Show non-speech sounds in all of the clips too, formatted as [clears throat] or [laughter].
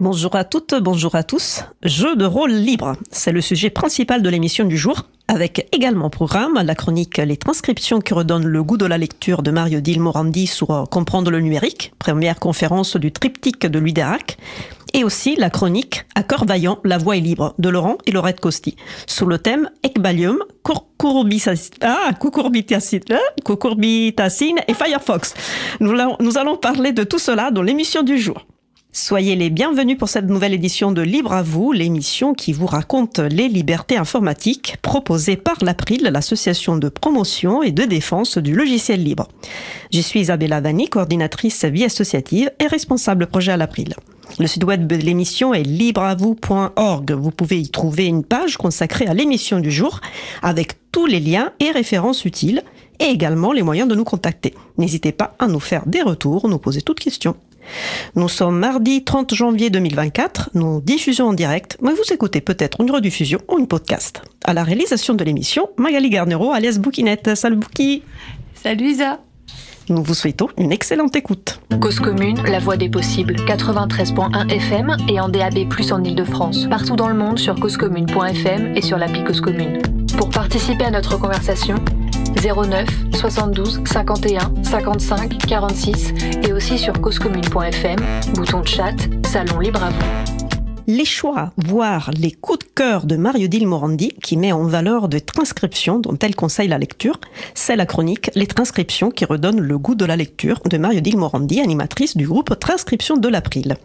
Bonjour à toutes, bonjour à tous. Jeu de rôle libre, c'est le sujet principal de l'émission du jour, avec également au programme la chronique Les transcriptions qui redonnent le goût de la lecture de Mario Dil Morandi sur Comprendre le numérique, première conférence du triptyque de Louis Derac, et aussi la chronique À vaillant, la voix est libre de Laurent et Laurette Costi, sous le thème Ecbalium, ah, cucurbitacine et Firefox. Nous allons parler de tout cela dans l'émission du jour. Soyez les bienvenus pour cette nouvelle édition de Libre à vous, l'émission qui vous raconte les libertés informatiques proposée par l'April, l'association de promotion et de défense du logiciel libre. Je suis Isabella Vanni, coordinatrice vie associative et responsable projet à l'April. Le site web de l'émission est libreavou.org. Vous pouvez y trouver une page consacrée à l'émission du jour avec tous les liens et références utiles et également les moyens de nous contacter. N'hésitez pas à nous faire des retours, nous poser toutes questions. Nous sommes mardi 30 janvier 2024. Nous diffusons en direct, mais vous écoutez peut-être une rediffusion ou une podcast. À la réalisation de l'émission, Magali Garnero, alias Boukinette. Salut Bouki Salut Isa nous vous souhaitons une excellente écoute. Cause commune, la voix des possibles, 93.1 FM et en DAB+, en Ile-de-France. Partout dans le monde sur causecommune.fm et sur l'appli Cause Commune. Pour participer à notre conversation, 09 72 51 55 46 et aussi sur causecommune.fm, bouton de chat, salon libre à vous les choix, voire les coups de cœur de Mario Dil Morandi, qui met en valeur des transcriptions dont elle conseille la lecture, c'est la chronique Les transcriptions qui redonnent le goût de la lecture de Mario Dil Morandi, animatrice du groupe Transcription de l'April.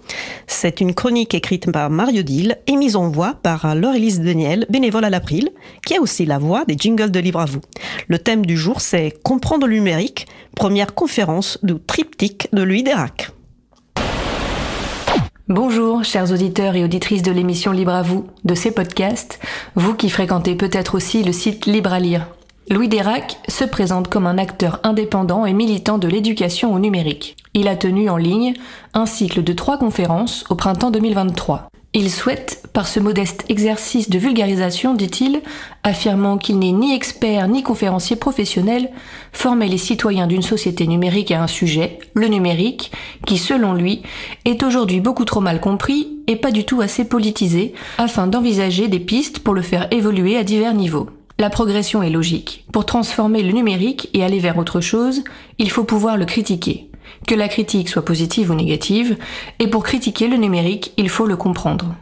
C'est une chronique écrite par Mario Dil et mise en voix par Laure-Élise Daniel, bénévole à l'April, qui a aussi la voix des jingles de Libre à vous. Le thème du jour, c'est Comprendre le numérique, première conférence du triptyque de Louis Dérac. Bonjour, chers auditeurs et auditrices de l'émission Libre à vous, de ces podcasts, vous qui fréquentez peut-être aussi le site Libre à lire. Louis Dérac se présente comme un acteur indépendant et militant de l'éducation au numérique. Il a tenu en ligne un cycle de trois conférences au printemps 2023. Il souhaite, par ce modeste exercice de vulgarisation, dit-il, affirmant qu'il n'est ni expert ni conférencier professionnel, former les citoyens d'une société numérique à un sujet, le numérique, qui, selon lui, est aujourd'hui beaucoup trop mal compris et pas du tout assez politisé, afin d'envisager des pistes pour le faire évoluer à divers niveaux. La progression est logique. Pour transformer le numérique et aller vers autre chose, il faut pouvoir le critiquer que la critique soit positive ou négative, et pour critiquer le numérique, il faut le comprendre.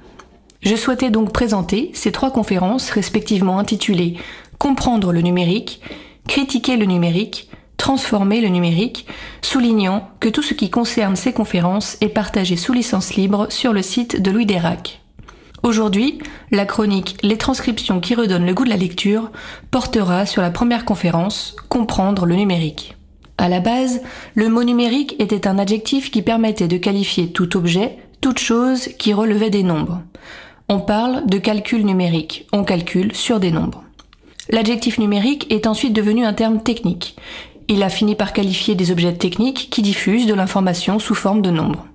Je souhaitais donc présenter ces trois conférences respectivement intitulées Comprendre le numérique, Critiquer le numérique, Transformer le numérique, soulignant que tout ce qui concerne ces conférences est partagé sous licence libre sur le site de Louis Dérac. Aujourd'hui, la chronique Les transcriptions qui redonnent le goût de la lecture portera sur la première conférence Comprendre le numérique. À la base, le mot numérique était un adjectif qui permettait de qualifier tout objet, toute chose qui relevait des nombres. On parle de calcul numérique, on calcule sur des nombres. L'adjectif numérique est ensuite devenu un terme technique. Il a fini par qualifier des objets techniques qui diffusent de l'information sous forme de nombres.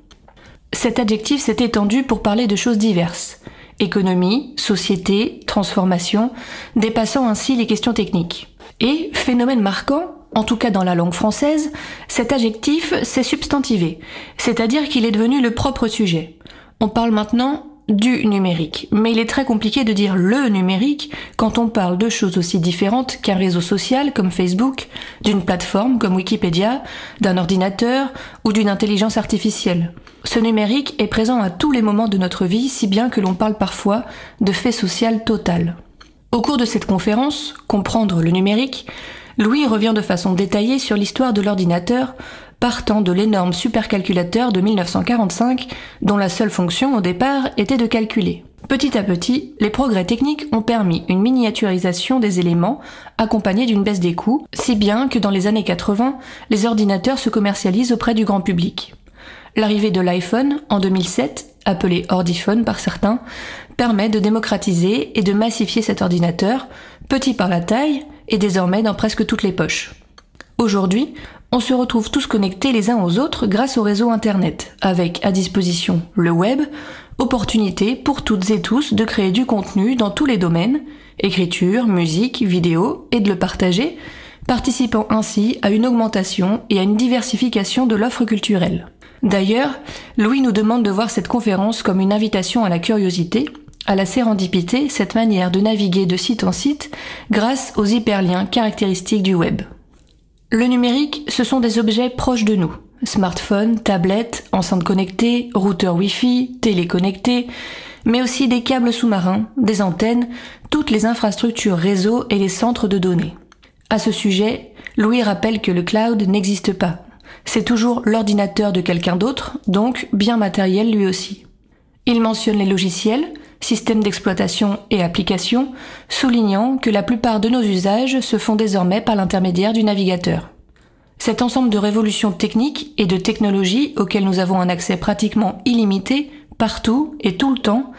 Cet adjectif s'est étendu pour parler de choses diverses. Économie, société, transformation, dépassant ainsi les questions techniques. Et, phénomène marquant, en tout cas dans la langue française, cet adjectif s'est substantivé, c'est-à-dire qu'il est devenu le propre sujet. On parle maintenant du numérique, mais il est très compliqué de dire le numérique quand on parle de choses aussi différentes qu'un réseau social comme Facebook, d'une plateforme comme Wikipédia, d'un ordinateur ou d'une intelligence artificielle. Ce numérique est présent à tous les moments de notre vie, si bien que l'on parle parfois de fait social total. Au cours de cette conférence, Comprendre le numérique, Louis revient de façon détaillée sur l'histoire de l'ordinateur, partant de l'énorme supercalculateur de 1945, dont la seule fonction au départ était de calculer. Petit à petit, les progrès techniques ont permis une miniaturisation des éléments, accompagnée d'une baisse des coûts, si bien que dans les années 80, les ordinateurs se commercialisent auprès du grand public. L'arrivée de l'iPhone en 2007, appelé Ordiphone par certains, permet de démocratiser et de massifier cet ordinateur, petit par la taille, et désormais dans presque toutes les poches. Aujourd'hui, on se retrouve tous connectés les uns aux autres grâce au réseau Internet, avec à disposition le web, opportunité pour toutes et tous de créer du contenu dans tous les domaines, écriture, musique, vidéo, et de le partager, participant ainsi à une augmentation et à une diversification de l'offre culturelle. D'ailleurs, Louis nous demande de voir cette conférence comme une invitation à la curiosité, à la sérendipité, cette manière de naviguer de site en site grâce aux hyperliens caractéristiques du web. Le numérique, ce sont des objets proches de nous. Smartphones, tablettes, enceintes connectées, routeurs Wi-Fi, téléconnectés, mais aussi des câbles sous-marins, des antennes, toutes les infrastructures réseau et les centres de données. À ce sujet, Louis rappelle que le cloud n'existe pas. C'est toujours l'ordinateur de quelqu'un d'autre, donc bien matériel lui aussi. Il mentionne les logiciels, systèmes d'exploitation et applications, soulignant que la plupart de nos usages se font désormais par l'intermédiaire du navigateur. Cet ensemble de révolutions techniques et de technologies auxquelles nous avons un accès pratiquement illimité, partout et tout le temps,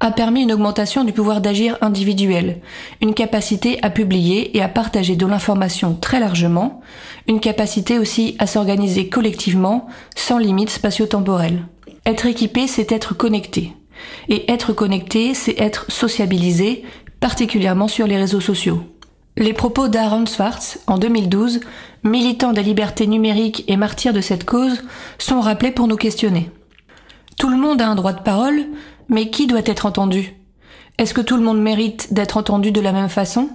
a permis une augmentation du pouvoir d'agir individuel, une capacité à publier et à partager de l'information très largement, une capacité aussi à s'organiser collectivement sans limite spatio-temporelle. Être équipé, c'est être connecté. Et être connecté, c'est être sociabilisé, particulièrement sur les réseaux sociaux. Les propos d'Aaron Swartz, en 2012, militant des libertés numériques et martyr de cette cause, sont rappelés pour nous questionner. Tout le monde a un droit de parole, mais qui doit être entendu? Est-ce que tout le monde mérite d'être entendu de la même façon?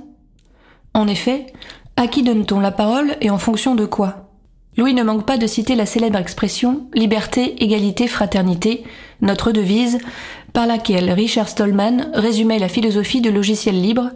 En effet, à qui donne-t-on la parole et en fonction de quoi? Louis ne manque pas de citer la célèbre expression Liberté, égalité, fraternité, notre devise, par laquelle Richard Stallman résumait la philosophie de logiciel libre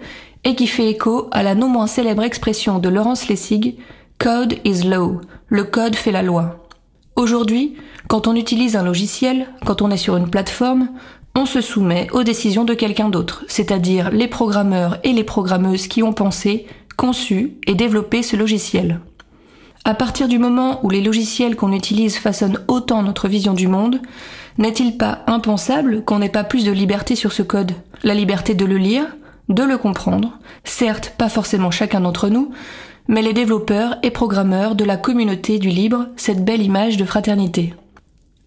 et qui fait écho à la non moins célèbre expression de Laurence Lessig Code is law, le code fait la loi. Aujourd'hui, quand on utilise un logiciel, quand on est sur une plateforme, on se soumet aux décisions de quelqu'un d'autre, c'est-à-dire les programmeurs et les programmeuses qui ont pensé, conçu et développé ce logiciel. À partir du moment où les logiciels qu'on utilise façonnent autant notre vision du monde, n'est-il pas impensable qu'on n'ait pas plus de liberté sur ce code? La liberté de le lire, de le comprendre, certes pas forcément chacun d'entre nous, mais les développeurs et programmeurs de la communauté du libre, cette belle image de fraternité.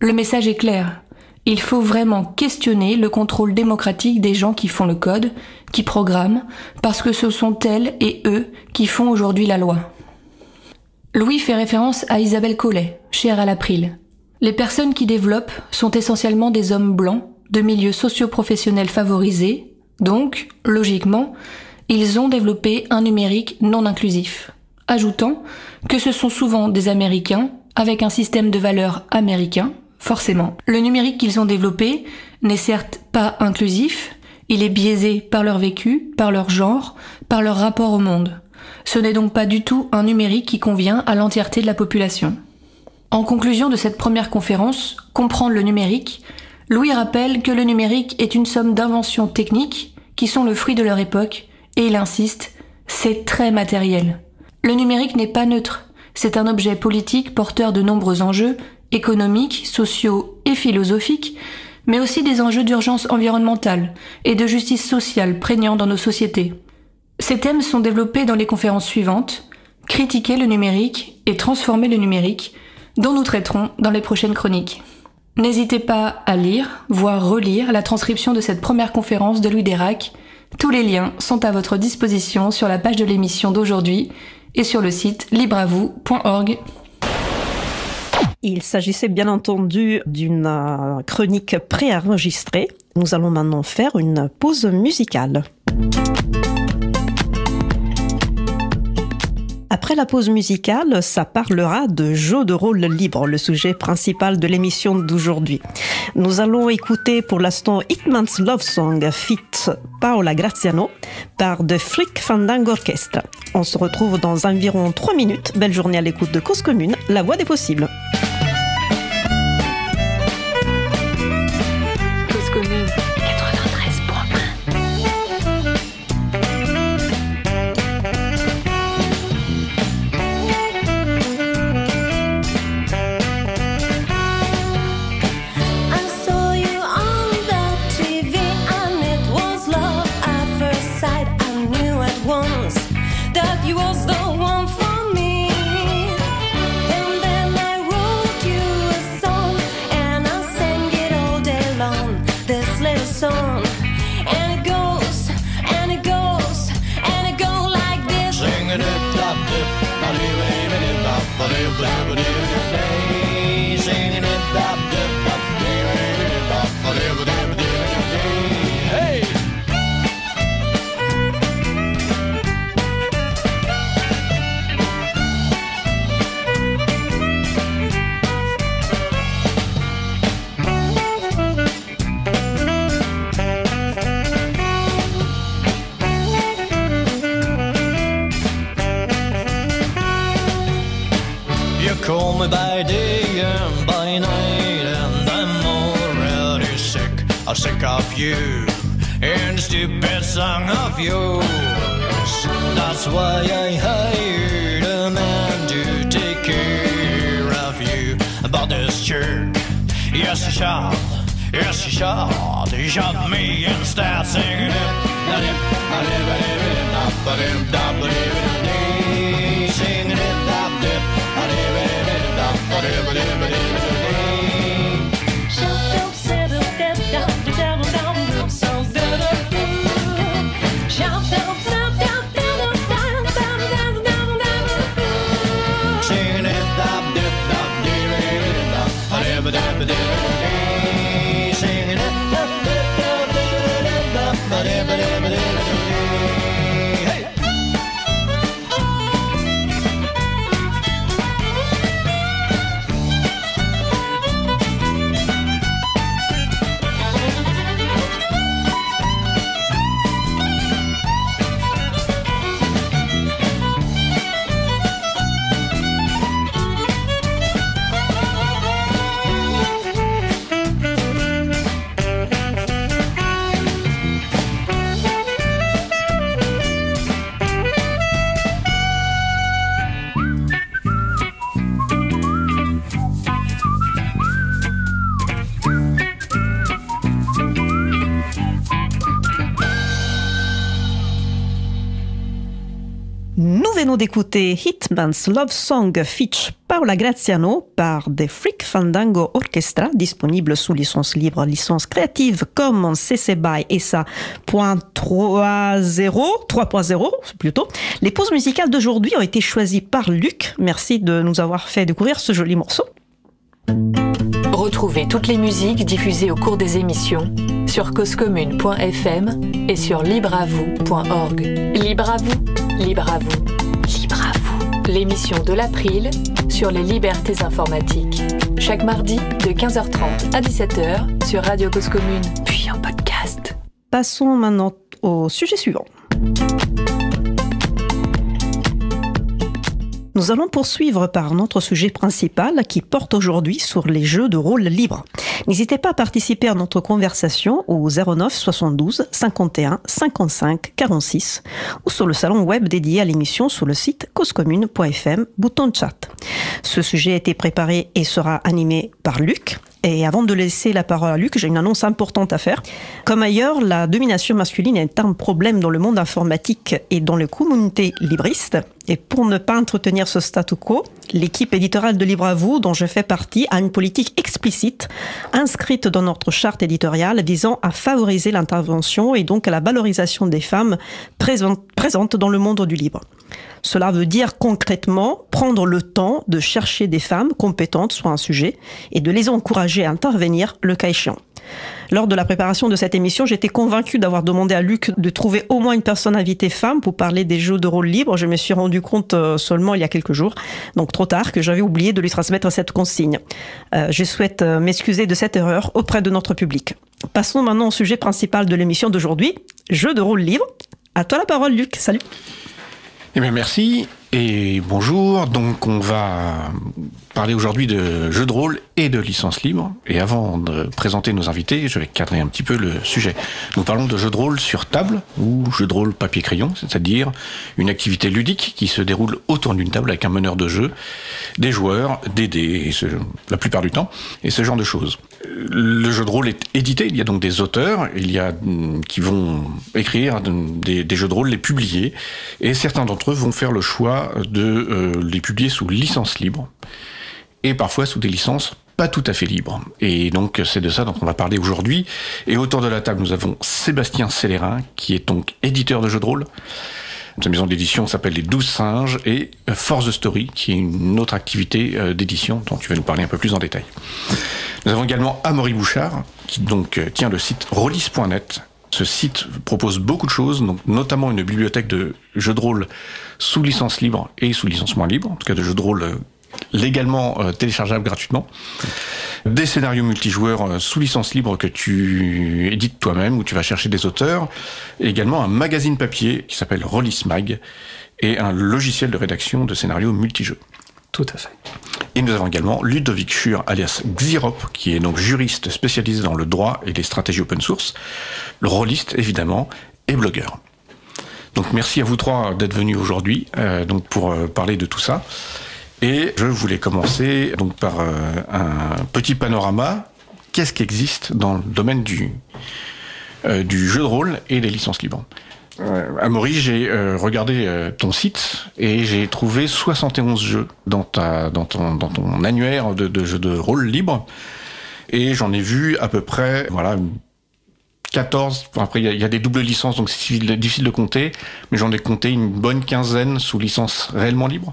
Le message est clair. Il faut vraiment questionner le contrôle démocratique des gens qui font le code, qui programment, parce que ce sont elles et eux qui font aujourd'hui la loi. Louis fait référence à Isabelle Collet, chère à l'April. Les personnes qui développent sont essentiellement des hommes blancs, de milieux socio-professionnels favorisés, donc, logiquement, ils ont développé un numérique non inclusif. Ajoutant que ce sont souvent des Américains avec un système de valeurs américain, forcément. Le numérique qu'ils ont développé n'est certes pas inclusif, il est biaisé par leur vécu, par leur genre, par leur rapport au monde. Ce n'est donc pas du tout un numérique qui convient à l'entièreté de la population. En conclusion de cette première conférence, Comprendre le numérique, Louis rappelle que le numérique est une somme d'inventions techniques qui sont le fruit de leur époque, et il insiste, c'est très matériel. Le numérique n'est pas neutre, c'est un objet politique porteur de nombreux enjeux, économiques, sociaux et philosophiques, mais aussi des enjeux d'urgence environnementale et de justice sociale prégnants dans nos sociétés. Ces thèmes sont développés dans les conférences suivantes, Critiquer le numérique et transformer le numérique, dont nous traiterons dans les prochaines chroniques. N'hésitez pas à lire, voire relire la transcription de cette première conférence de Louis Dérac. Tous les liens sont à votre disposition sur la page de l'émission d'aujourd'hui et sur le site libreavou.org. Il s'agissait bien entendu d'une euh, chronique préenregistrée. Nous allons maintenant faire une pause musicale. Après la pause musicale, ça parlera de jeux de rôle libre, le sujet principal de l'émission d'aujourd'hui. Nous allons écouter pour l'instant Hitman's Love Song fit Paola Graziano par The Freak Fandango Orchestra. On se retrouve dans environ 3 minutes. Belle journée à l'écoute de Cause Commune, la voix des possibles. By day and by night, and I'm already sick. I'm sick of you and the stupid song of yours. That's why I hired a man to take care of you. About this jerk, yes, he shall. Yes, he shall. He shot me and start singing it. Singing it, I'm an enemy. D'écouter Hitman's Love Song feat. Paola Graziano par The Freak Fandango Orchestra, disponible sous licence libre, licence créative Commons CC BY SA .30, 3.0 plutôt. Les pauses musicales d'aujourd'hui ont été choisies par Luc. Merci de nous avoir fait découvrir ce joli morceau. Retrouvez toutes les musiques diffusées au cours des émissions sur causecommune.fm et sur libreavoue.org. Libre à vous, libre à vous. L'émission de l'April sur les libertés informatiques. Chaque mardi de 15h30 à 17h sur Radio Cause Commune, puis en podcast. Passons maintenant au sujet suivant. Nous allons poursuivre par notre sujet principal qui porte aujourd'hui sur les jeux de rôle libres. N'hésitez pas à participer à notre conversation au 09 72 51 55 46 ou sur le salon web dédié à l'émission sur le site causecommune.fm, bouton chat. Ce sujet a été préparé et sera animé par Luc. Et avant de laisser la parole à Luc, j'ai une annonce importante à faire. Comme ailleurs, la domination masculine est un problème dans le monde informatique et dans les communautés libristes. Et pour ne pas entretenir ce statu quo, l'équipe éditoriale de Libre à vous, dont je fais partie, a une politique explicite inscrite dans notre charte éditoriale visant à favoriser l'intervention et donc à la valorisation des femmes présentes, présentes dans le monde du libre. Cela veut dire concrètement prendre le temps de chercher des femmes compétentes sur un sujet et de les encourager à intervenir le cas échéant. Lors de la préparation de cette émission, j'étais convaincue d'avoir demandé à Luc de trouver au moins une personne invitée femme pour parler des jeux de rôle libres. Je me suis rendu compte euh, seulement il y a quelques jours, donc trop tard, que j'avais oublié de lui transmettre cette consigne. Euh, je souhaite euh, m'excuser de cette erreur auprès de notre public. Passons maintenant au sujet principal de l'émission d'aujourd'hui, jeux de rôle libres. À toi la parole, Luc. Salut. Eh bien, merci et bonjour. Donc, on va parler aujourd'hui de jeux de rôle et de licences libres. Et avant de présenter nos invités, je vais cadrer un petit peu le sujet. Nous parlons de jeux de rôle sur table ou jeux de rôle papier-crayon, c'est-à-dire une activité ludique qui se déroule autour d'une table avec un meneur de jeu, des joueurs, des dés, la plupart du temps, et ce genre de choses. Le jeu de rôle est édité, il y a donc des auteurs, il y a mm, qui vont écrire des jeux de rôle, les publier, et certains d'entre eux vont faire le choix de euh, les publier sous licence libre, et parfois sous des licences pas tout à fait libres. Et donc c'est de ça dont on va parler aujourd'hui. Et autour de la table, nous avons Sébastien Célérin, qui est donc éditeur de jeux de rôle. Sa maison d'édition s'appelle Les Douze Singes et Force the Story, qui est une autre activité euh, d'édition dont tu vas nous parler un peu plus en détail. Nous avons également Amaury Bouchard, qui donc euh, tient le site rollis.net. Ce site propose beaucoup de choses, notamment une bibliothèque de jeux de rôle sous licence libre et sous licence moins libre, en tout cas de jeux de rôle euh, légalement euh, téléchargeables gratuitement. Des scénarios multijoueurs euh, sous licence libre que tu édites toi-même, où tu vas chercher des auteurs. Également un magazine papier qui s'appelle Rollis Mag et un logiciel de rédaction de scénarios multijeux. Tout à fait. Et nous avons également Ludovic Schur, alias Xirop, qui est donc juriste spécialisé dans le droit et les stratégies open source, le rôliste évidemment, et blogueur. Donc merci à vous trois d'être venus aujourd'hui euh, pour euh, parler de tout ça. Et je voulais commencer donc par euh, un petit panorama. Qu'est-ce qui existe dans le domaine du jeu de rôle et des licences libres? Euh, Amaury, j'ai euh, regardé euh, ton site et j'ai trouvé 71 jeux dans, ta, dans, ton, dans ton annuaire de, jeux de rôle libre. Et j'en ai vu à peu près, voilà, 14. Bon, Après, il y, a- des doubles licences, donc c'est difficile- de compter. Mais j'en ai compté une bonne quinzaine sous licence réellement libre.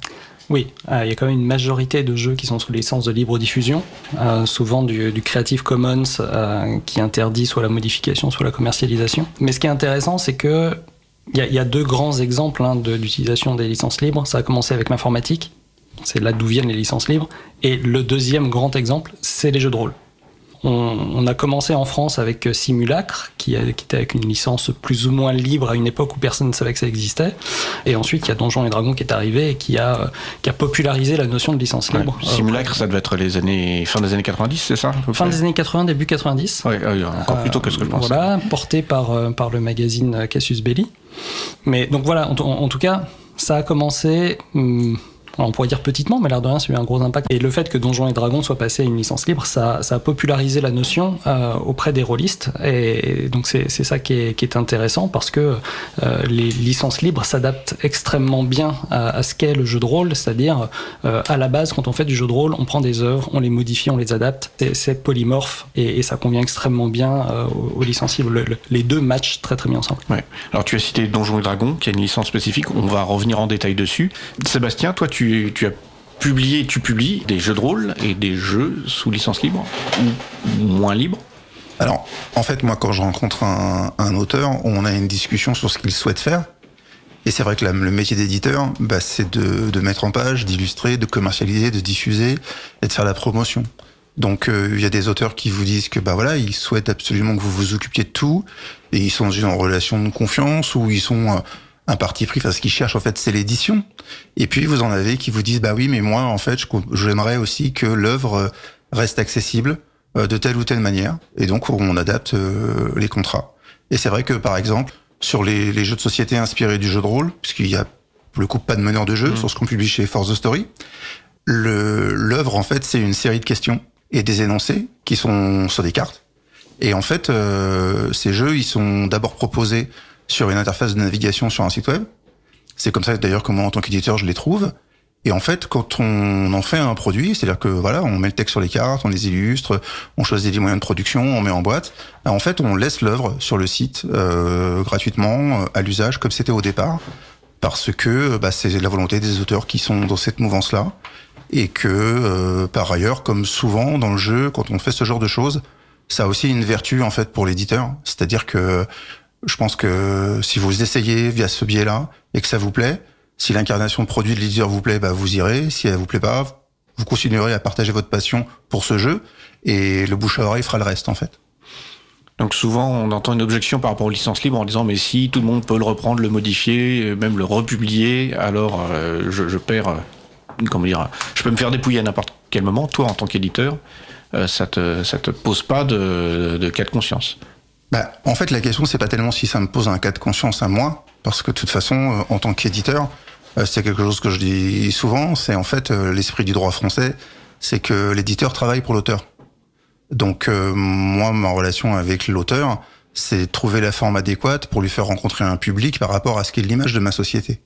Oui, euh, il y a quand même une majorité de jeux qui sont sous licence de libre diffusion, souvent du, Creative Commons qui interdit soit la modification, soit la commercialisation. Mais ce qui est intéressant, c'est que il y, a- deux grands exemples hein, de- d'utilisation des licences libres. Ça a commencé avec l'informatique, c'est là d'où viennent les licences libres. Et le deuxième grand exemple, c'est les jeux de rôle. On, on a commencé en France avec euh, Simulacre, qui, a- qui était avec une licence plus ou moins libre à une époque où personne ne savait que ça existait. Et ensuite, il y a Donjons et Dragons qui est arrivé et qui a, euh, qui a popularisé la notion de licence Ouais. libre. Euh, Simulacre, ça devait être les années, fin des années 90, c'est ça Fin des années 80, début 90. Ouais, ouais, encore plus tôt que ce que je Euh, pensais. Voilà, porté par, euh, par le magazine euh, Cassius Belli. Mais donc voilà, en tout cas, ça a commencé. hum, on pourrait dire petitement, mais l'air de rien, ça a eu un gros impact. Et le fait que Donjons et Dragons soit passé à une licence libre, ça, a popularisé la notion euh, auprès des rôlistes. Et donc c'est ça qui est, intéressant parce que euh, les licences libres s'adaptent extrêmement bien à, ce qu'est le jeu de rôle, c'est-à-dire euh, à la base, quand on fait du jeu de rôle, on prend des œuvres, on les modifie, on les adapte. C'est- polymorphe et, ça convient extrêmement bien aux, licences libres. Le- le- les deux matchent très très bien ensemble. Alors tu as cité Donjons et Dragons, qui a une licence spécifique. On va revenir en détail dessus. Sébastien, toi, tu, tu as publié, tu publies des jeux de rôle et des jeux sous licence libre ou moins libre. Alors, en fait, moi, quand je rencontre un, auteur, on a une discussion sur ce qu'il souhaite faire. Et c'est vrai que le métier d'éditeur, bah, c'est de, de mettre en page, d'illustrer, de commercialiser, de diffuser et de faire la promotion. Donc, euh, il y a des auteurs qui vous disent que, bah voilà, ils souhaitent absolument que vous vous occupiez de tout, et ils sont dans une relation de confiance ou ils sont euh, un parti pris. Enfin, ce qu'ils cherchent en fait, c'est l'édition. Et puis vous en avez qui vous disent, bah oui, mais moi, en fait, j'aimerais aussi que l'œuvre euh, reste accessible euh, de telle ou telle manière. Et donc, on adapte euh, les contrats. Et c'est vrai que, par exemple, sur les, les jeux de société inspirés du jeu de rôle, puisqu'il y a pour le coup pas de meneur de jeu sur ce qu'on publie chez Force the Story, l'œuvre, en fait, c'est une série de questions et des énoncés qui sont sur des cartes. Et en fait, euh, ces jeux, ils sont d'abord proposés sur une interface de navigation sur un site web. C'est comme ça d'ailleurs que moi, en tant qu'éditeur, je les trouve. Et en fait, quand on en fait un produit, c'est-à-dire que voilà, on met le texte sur les cartes, on les illustre, on choisit les moyens de production, on met en boîte. ben, En fait, on laisse l'œuvre sur le site euh, gratuitement euh, à l'usage comme c'était au départ, parce que bah, c'est la volonté des auteurs qui sont dans cette mouvance-là, et que euh, par ailleurs, comme souvent dans le jeu, quand on fait ce genre de choses, ça a aussi une vertu en fait pour l'éditeur, c'est-à-dire que je pense que si vous essayez via ce biais-là et que ça vous plaît, si l'incarnation de produit de l'éditeur vous plaît, bah vous irez. Si elle vous plaît pas, vous continuerez à partager votre passion pour ce jeu et le bouche à oreille fera le reste en fait. Donc souvent, on entend une objection par rapport aux licences libres en disant mais si tout le monde peut le reprendre, le modifier, euh, même le republier, alors euh, je, perds, euh, comment dire, je peux me faire dépouiller à n'importe quel moment. Toi, en tant qu'éditeur, ça te te pose pas de cas de conscience. Bah, en fait, la question c'est pas tellement si ça me pose un cas de conscience à moi, parce que de toute façon, euh, en tant qu'éditeur, euh, c'est quelque chose que je dis souvent. C'est en fait euh, l'esprit du droit français, c'est que l'éditeur travaille pour l'auteur. Donc euh, moi, ma relation avec l'auteur, c'est trouver la forme adéquate pour lui faire rencontrer un public par rapport à ce qu'est l'image de ma société.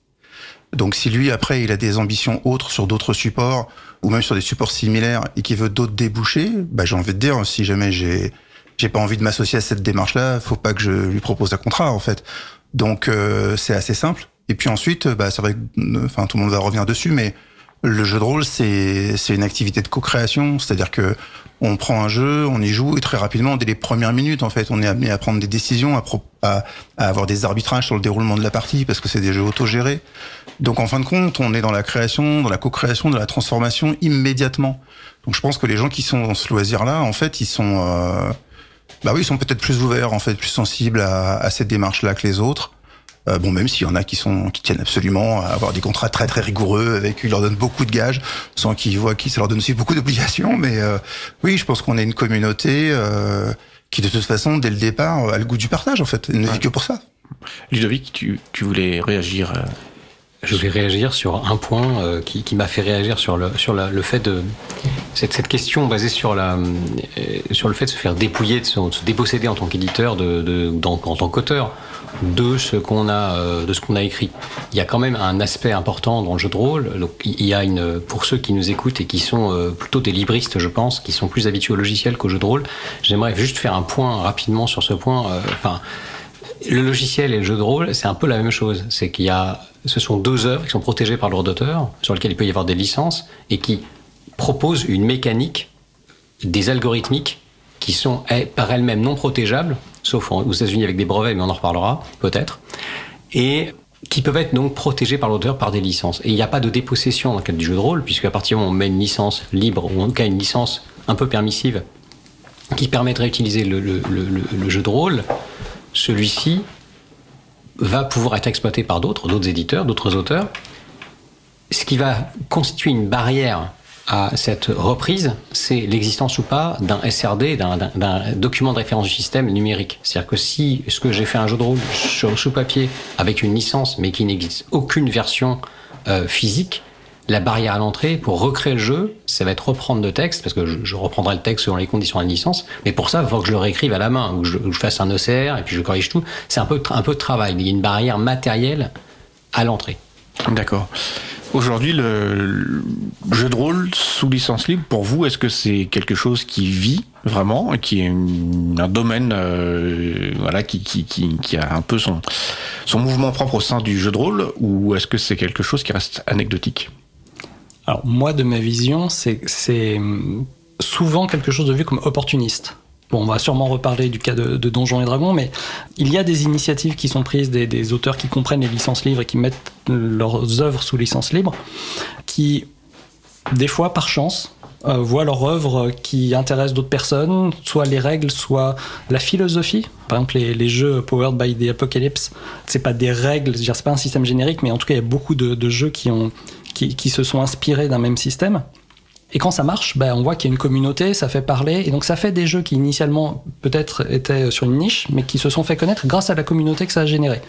Donc si lui après il a des ambitions autres sur d'autres supports ou même sur des supports similaires et qu'il veut d'autres débouchés, bah j'ai envie de dire si jamais j'ai j'ai pas envie de m'associer à cette démarche-là, faut pas que je lui propose un contrat en fait. Donc euh, c'est assez simple. Et puis ensuite, bah c'est vrai que, euh, enfin tout le monde va revenir dessus, mais le jeu de rôle c'est une activité de co-création, c'est-à-dire que on prend un jeu, on y joue et très rapidement dès les premières minutes en fait, on est amené à prendre des décisions, à, à, à avoir des arbitrages sur le déroulement de la partie parce que c'est des jeux autogérés. Donc en fin de compte, on est dans la création, dans la co-création, dans la transformation immédiatement. Donc je pense que les gens qui sont dans ce loisir-là, en fait, ils sont euh, bah oui, ils sont peut-être plus ouverts, en fait, plus sensibles à, à cette démarche-là que les autres. Euh, bon, même s'il y en a qui sont qui tiennent absolument à avoir des contrats très très rigoureux, avec qui leur donnent beaucoup de gages, sans qu'ils voient qui ça leur donne aussi beaucoup d'obligations. Mais euh, oui, je pense qu'on est une communauté euh, qui de toute façon, dès le départ, a le goût du partage en fait, elle ne vit que pour ça. Ludovic, tu, tu voulais réagir euh, Je vais réagir sur un point euh, qui, m'a fait réagir sur le sur le fait de cette, cette question basée sur la euh, sur le fait de se faire dépouiller, de se, de se déposséder en tant qu'éditeur, de, de en tant qu'auteur de ce qu'on a euh, de ce qu'on a écrit. Il y a quand même un aspect important dans le jeu de rôle. Donc, il y a une pour ceux qui nous écoutent et qui sont plutôt des libristes, je pense, qui sont plus habitués au logiciel qu'au jeu de rôle. J'aimerais juste faire un point rapidement sur ce point. Enfin, le logiciel et le jeu de rôle, c'est un peu la même chose. C'est qu'il y a, ce sont deux œuvres qui sont protégées par droit d'auteur, sur lesquelles il peut y avoir des licences, et qui proposent une mécanique, des algorithmiques, qui sont eh, par elles-mêmes non protégeables, sauf aux États-Unis avec des brevets, mais on en reparlera peut-être, et qui peuvent être donc protégés par l'auteur par des licences. Et il n'y a pas de dépossession dans le cadre du jeu de rôle, puisque à partir du moment où on met une licence libre, ou en tout cas une licence un peu permissive, qui permettrait d'utiliser le jeu de rôle, celui-ci va pouvoir être exploité par d'autres, d'autres éditeurs, d'autres auteurs. Ce qui va constituer une barrière à cette reprise, c'est l'existence ou pas d'un SRD, d'un- document de référence du système numérique. C'est-à-dire que si j'ai fait un jeu de rôle sur, sous papier avec une licence, mais qui n'existe aucune version euh, physique, la barrière à l'entrée pour recréer le jeu, ça va être reprendre de texte, parce que je, reprendrai le texte selon les conditions de la licence, mais pour ça, il faut que je le réécrive à la main, ou que je, fasse un ECR, et puis je corrige tout. C'est un peu, de travail, il y a une barrière matérielle à l'entrée. D'accord. Aujourd'hui, le, le jeu de rôle sous licence libre, pour vous, est-ce que c'est quelque chose qui vit vraiment qui est un domaine euh, voilà, qui, qui a un peu son, son mouvement propre au sein du jeu de rôle ou est-ce que c'est quelque chose qui reste anecdotique? Alors moi, de ma vision, c'est hum, souvent quelque chose de vu comme opportuniste. Bon, on va sûrement reparler du cas de, de Donjons et Dragons, mais il y a des initiatives qui sont prises, des, auteurs qui comprennent les licences libres et qui mettent leurs œuvres sous licence libre, qui, des fois, par chance, euh, voient leur œuvre qui intéresse d'autres personnes, soit les règles, soit la philosophie. Par exemple, les, jeux Powered by the Apocalypse, c'est pas des règles, c'est pas un système générique, mais en tout cas, il y a beaucoup de jeux qui, ont, qui, se sont inspirés d'un même système. Et quand ça marche, ben, on voit qu'il y a une communauté, ça fait parler, et donc ça fait des jeux qui initialement peut-être étaient sur une niche, mais qui se sont fait connaître grâce à la communauté que ça a généré.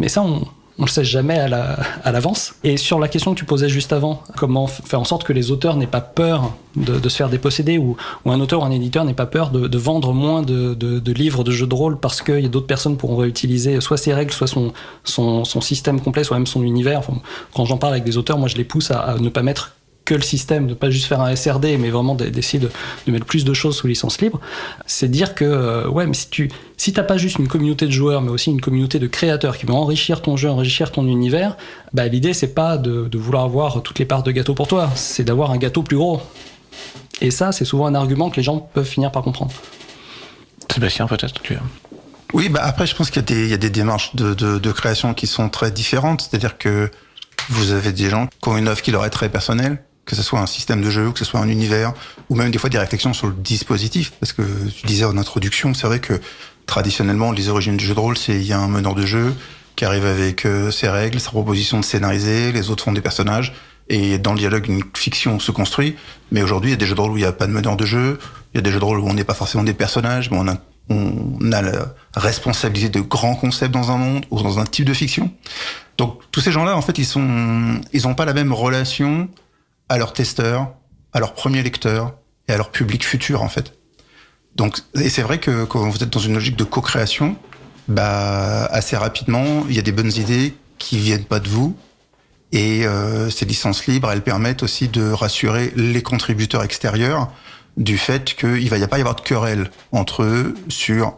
Mais ça, on, on le sait jamais à la- à l'avance. et sur la question que tu posais juste avant, comment faire en sorte que les auteurs n'aient pas peur de, se faire déposséder, ou, un auteur ou un éditeur n'ait pas peur de, vendre moins de, livres de jeux de rôle parce a d'autres personnes pourront réutiliser soit ses règles, soit son, système complet, soit même son univers. Quand j'en parle avec des auteurs, moi je les pousse à ne pas mettre que le système, de pas juste faire un SRD, mais vraiment d'essayer de, de mettre plus de choses sous licence libre, c'est dire que euh, ouais, mais si tu si t'as pas juste une communauté de joueurs, mais aussi une communauté de créateurs qui vont enrichir ton jeu, enrichir ton univers, bah l'idée c'est pas de, de vouloir avoir toutes les parts de gâteau pour toi, c'est d'avoir un gâteau plus gros. Et ça, c'est souvent un argument que les gens peuvent finir par comprendre. Sébastien, peut-être tu as... Oui, bah après, je pense qu'il y a des, il y a des démarches de, de, de création qui sont très différentes. C'est-à-dire que vous avez des gens qui ont une œuvre qui leur est très personnelle, que ce soit un système de jeu, que ce soit un univers, ou même des fois des réflexions sur le dispositif. Parce que tu disais en introduction, c'est vrai que traditionnellement, les origines du jeu de rôle, c'est il y a un meneur de jeu qui arrive avec euh, ses règles, sa proposition de scénariser, les autres font des personnages, et dans le dialogue, une fiction se construit. Mais aujourd'hui, il y a des jeux de rôle où il n'y a pas de meneur de jeu, il y a des jeux de rôle où on n'est pas forcément des personnages, mais on a, on a la responsabilité de grands concepts dans un monde ou dans un type de fiction. Donc tous ces gens-là, en fait, ils sont, ils ont pas la même relation à leurs testeurs, à leurs premiers lecteurs et à leur public futur, en fait. Donc, et c'est vrai que quand vous êtes dans une logique de co-création, bah, assez rapidement, il y a des bonnes idées qui viennent pas de vous. Et euh, ces licences libres, elles permettent aussi de rassurer les contributeurs extérieurs du fait qu'il va y a pas y avoir de querelle entre eux sur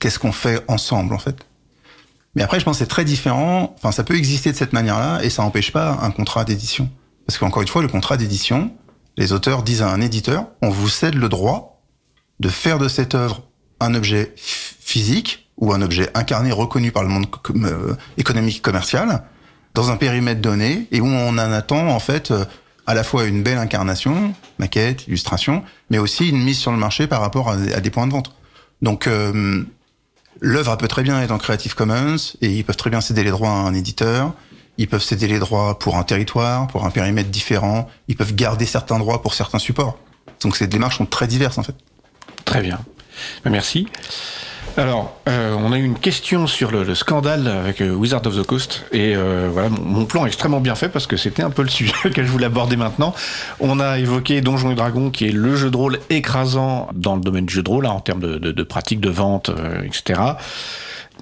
qu'est-ce qu'on fait ensemble, en fait. Mais après, je pense que c'est très différent. Enfin, ça peut exister de cette manière-là et ça n'empêche pas un contrat d'édition. Parce qu'encore une fois, le contrat d'édition, les auteurs disent à un éditeur, on vous cède le droit de faire de cette œuvre un objet physique ou un objet incarné reconnu par le monde euh, économique commercial dans un périmètre donné et où on en attend en fait euh, à la fois une belle incarnation, maquette, illustration, mais aussi une mise sur le marché par rapport à, à des points de vente. Donc euh, L'œuvre peut très bien être en Creative Commons et ils peuvent très bien céder les droits à un éditeur. Ils peuvent céder les droits pour un territoire, pour un périmètre différent. Ils peuvent garder certains droits pour certains supports. Donc ces démarches sont très diverses en fait. Très bien. Ben, merci. Alors, euh, on a eu une question sur le, le scandale avec euh, Wizard of the Coast et euh, voilà, mon, plan est extrêmement bien fait parce que c'était un peu le sujet [laughs] que je voulais aborder maintenant. On a évoqué Donjons et Dragons qui est le jeu de rôle écrasant dans le domaine du jeu de rôle hein, en termes de, de, de pratique, de vente, etc.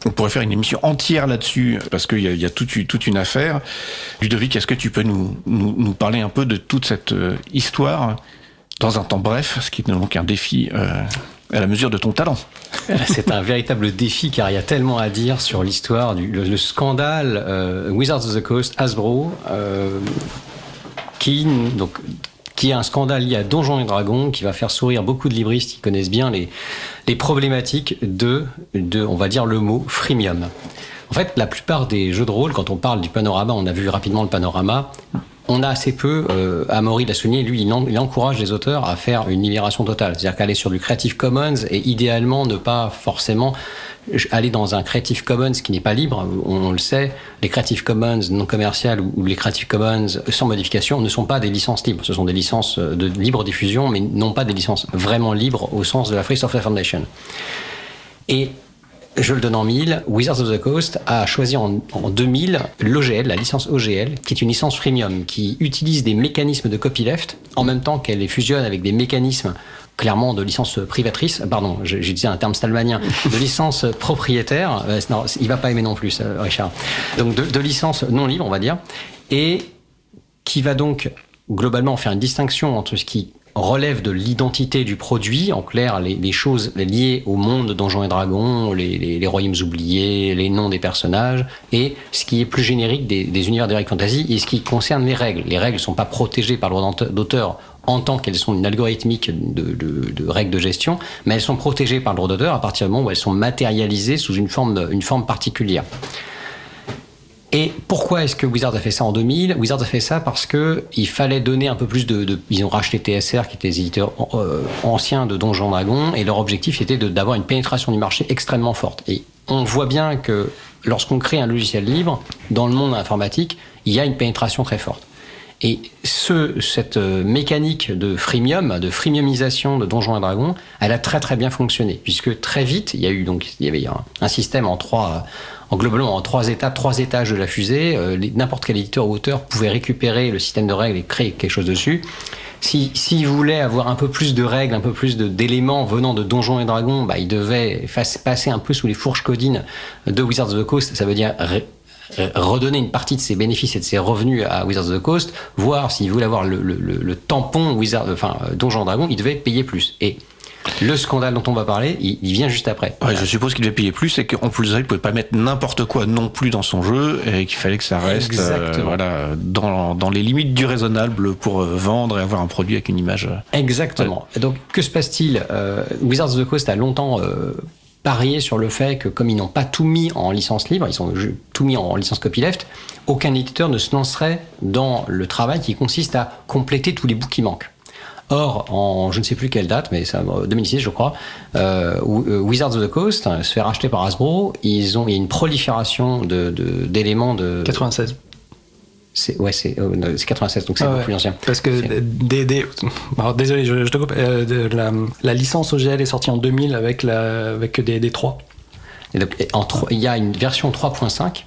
On pourrait faire une émission entière là-dessus parce qu'il y a, y a toute, une- affaire. Ludovic, est-ce que tu peux nous, parler un peu de toute cette euh, histoire dans un temps bref, ce qui est donc un défi euh, à la mesure de ton talent? [laughs] C'est un véritable défi car il y a tellement à dire sur l'histoire du le, le scandale euh, Wizards of the Coast Hasbro qui donc qui est un scandale lié à Donjons et Dragons qui va faire sourire beaucoup de libristes qui connaissent bien les les problématiques de de on va dire le mot freemium. En fait, la plupart des jeux de rôle, quand on parle du panorama, on a vu rapidement le panorama, on a assez peu, Amaury l'a souligné, lui, il, en- il encourage les auteurs à faire une libération totale. C'est-à-dire qu'aller sur du Creative Commons et idéalement ne pas forcément aller dans un Creative Commons qui n'est pas libre. On, le sait, les Creative Commons non commerciales ou, ou les Creative Commons sans modification ne sont pas des licences libres. Ce sont des licences de libre diffusion, mais non pas des licences vraiment libres au sens de la Free Software Foundation. Et je le donne en mille, Wizards of the Coast a choisi en, en 2000 l'OGL, la licence OGL, qui est une licence freemium, qui utilise des mécanismes de copyleft, en même temps qu'elle les fusionne avec des mécanismes clairement de licence privatrice, pardon, j'ai dit un terme stalmanien, [laughs] de licence propriétaire, euh, non, il va pas aimer non plus, ça, Richard. Donc de, de licence non libre, on va dire, et qui va donc globalement faire une distinction entre ce qui relève de l'identité du produit, en clair les, choses liées au monde de Donjons et Dragons, les, royaumes oubliés, les noms des personnages, et ce qui est plus générique des, des univers d'Eric Fantasy, et ce qui concerne les règles. Les règles ne sont pas protégées par le droit d'auteur en tant qu'elles sont une algorithmique de, règles de gestion, mais elles sont protégées par le droit d'auteur à partir du moment où elles sont matérialisées sous une forme particulière. Et pourquoi est-ce que Wizards a fait ça en 2000 Wizards a fait ça parce que il fallait donner un peu plus de. ils ont racheté TSR, qui était les éditeurs euh, anciens de Donjons Dragons, et leur objectif était d'avoir une pénétration du marché extrêmement forte. Et on voit bien que lorsqu'on crée un logiciel libre, dans le monde informatique, il y a une pénétration très forte. Et ce, cette euh, mécanique de freemium, de freemiumisation de Donjons et Dragons, elle a très très bien fonctionné, puisque très vite, il y a eu donc il y avait un, un système en trois, en globalement en trois étapes, trois étages de la fusée. Euh, N'importe quel éditeur ou auteur pouvait récupérer le système de règles et créer quelque chose dessus. Si, s'il voulait avoir un peu plus de règles, un peu plus d'éléments venant de Donjons et Dragons, bah, il devait passer un peu sous les fourches codines de Wizards of the Coast. Ça veut dire redonner une partie de ses bénéfices et de ses revenus à Wizards of the Coast, voir s'il voulait avoir le, le- le- le tampon Wizard, enfin euh, Donjons et Dragons, il devait payer plus. Et le scandale dont on va parler, il, il vient juste après. Ouais, je suppose qu'il devait payer plus et qu'en plus il pouvait pas mettre n'importe quoi non plus dans son jeu et qu'il fallait que ça reste euh, voilà, dans, dans les limites du raisonnable pour euh, vendre et avoir un produit avec une image. euh, Exactement. Donc, que se passe-t-il? Euh, Wizards of the Coast a longtemps parié sur le fait que, comme ils n'ont pas tout mis en licence libre, ils ont tout mis en licence copyleft, aucun éditeur ne se lancerait dans le travail qui consiste à compléter tous les bouts qui manquent. Or, en je ne sais plus quelle date, mais ça, euh, 2006 je crois, euh, euh, Wizards of the Coast euh, se fait racheter par Hasbro. Ils ont, il y a une prolifération de- de- d'éléments de, 96. C'est ouais, c'est euh, non, c'est 96, donc c'est Ah ouais. plus ancien. Parce que des, des- alors, désolé, je, je te coupe. Euh, de- la, la licence OGL est sortie en 2000 avec, la, avec des, des 3. Et donc, et en tro- il y a une version 3.5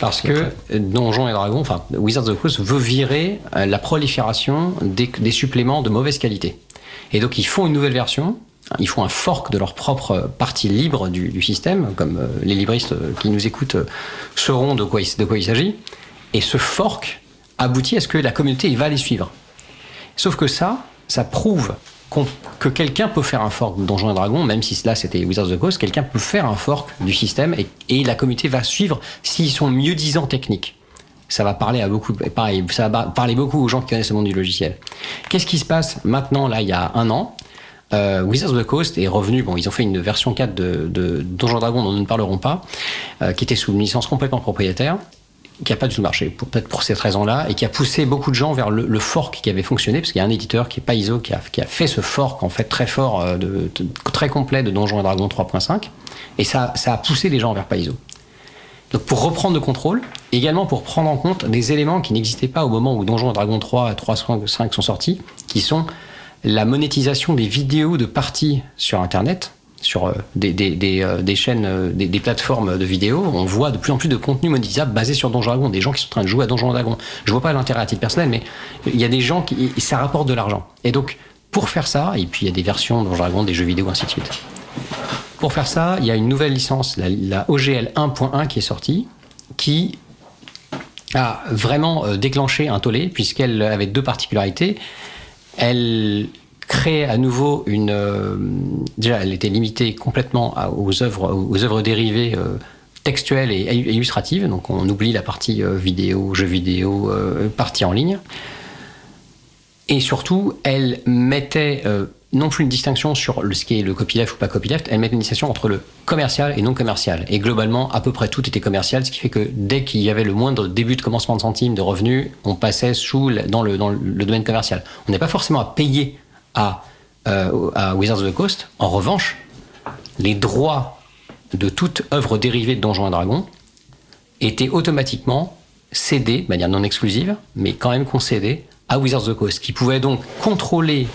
parce que Donjons et Dragons, enfin Wizards of the Coast veut virer euh, la prolifération des, des suppléments de mauvaise qualité. Et donc ils font une nouvelle version, ils font un fork de leur propre partie libre du, du système, comme euh, les libristes euh, qui nous écoutent euh, sauront de quoi il, de quoi il s'agit. Et ce fork aboutit à ce que la communauté va les suivre. Sauf que ça, ça prouve que quelqu'un peut faire un fork de Donjons et Dragons, même si là c'était Wizards of the Coast, quelqu'un peut faire un fork du système et, la communauté va suivre s'ils sont mieux disants techniques. Ça va parler à beaucoup, pareil, ça va parler beaucoup aux gens qui connaissent le monde du logiciel. Qu'est-ce qui se passe maintenant, là, il y a un an? Euh, Wizards of the Coast est revenu, bon, ils ont fait une version 4 de, de Donjons Dragons dont nous ne parlerons pas, euh, qui était sous une licence complètement propriétaire, qui a pas du tout marché, peut-être pour cette raison-là, et qui a poussé beaucoup de gens vers le, fork qui avait fonctionné, parce qu'il y a un éditeur qui est qui a, qui a fait ce fork en fait très fort, euh, de, très complet de Donjons et Dragons 3.5, et ça, ça a poussé les gens vers Paizo. Donc pour reprendre le contrôle, également pour prendre en compte des éléments qui n'existaient pas au moment où Donjons et Dragons 3 et 3.5 sont sortis, qui sont la monétisation des vidéos de parties sur Internet, sur euh, euh, des, chaînes, euh, des, plateformes de vidéos, on voit de plus en plus de contenu monétisable basé sur Donjons Dragons, des gens qui sont en train de jouer à Donjons Dragons. Je vois pas l'intérêt à titre personnel, mais il y a des gens qui ça rapporte de l'argent. Et donc pour faire ça, et puis il y a des versions Donjons Dragons, des jeux vidéo, ainsi de suite. Pour faire ça, il y a une nouvelle licence, la, la OGL 1.1 qui est sortie, qui a vraiment déclenché un tollé puisqu'elle avait deux particularités. Elle créer à nouveau une. Euh, déjà, elle était limitée complètement aux œuvres, aux œuvres dérivées euh, textuelles et, illustratives. Donc, on oublie la partie euh, vidéo, jeux vidéo, partie en ligne. Et surtout, elle mettait non plus une distinction sur le, ce qui est le copyleft ou pas copyleft, elle mettait une distinction entre le commercial et non commercial. Et globalement, à peu près tout était commercial, ce qui fait que dès qu'il y avait le moindre début de commencement de centimes de revenus, on passait sous, dans, le, dans le domaine commercial. On n'est pas forcément à payer à, euh, à Wizards of the Coast. En revanche, les droits de toute œuvre dérivée de Donjons et Dragons étaient automatiquement cédés, de manière non exclusive, mais quand même concédés à Wizards of the Coast, qui pouvait donc contrôler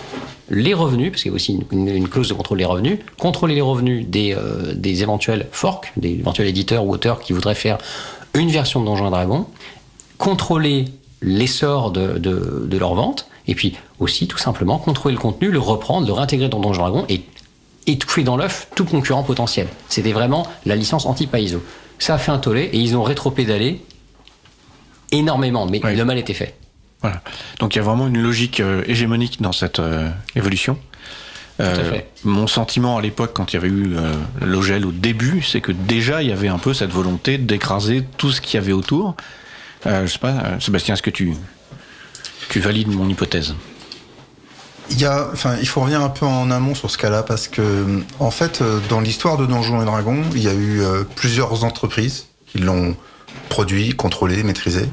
les revenus, parce qu'il y a aussi une, clause de contrôle des revenus, contrôler les revenus des, euh, des éventuels forks, des éventuels éditeurs ou auteurs qui voudraient faire une version de Donjons et Dragons, contrôler l'essor de, de, de leur vente, et puis aussi, tout simplement, contrôler le contenu, le reprendre, le réintégrer dans Donjon Dragon et étouffer dans l'œuf tout concurrent potentiel. C'était vraiment la licence anti-Paizo. Ça a fait un tollé et ils ont rétro-pédalé énormément, mais le mal était fait. Voilà. Donc il y a vraiment une logique euh, hégémonique dans cette euh, évolution. Euh, mon sentiment à l'époque, quand il y avait eu l'OGL au début, c'est que déjà il y avait un peu cette volonté d'écraser tout ce qu'il y avait autour. je sais pas, Sébastien, est-ce que tu tu valides mon hypothèse? Il, faut revenir un peu en amont sur ce cas-là parce que, en fait, euh, dans l'histoire de Donjons et Dragons, il y a eu euh, plusieurs entreprises qui l'ont produit, contrôlé, maîtrisé.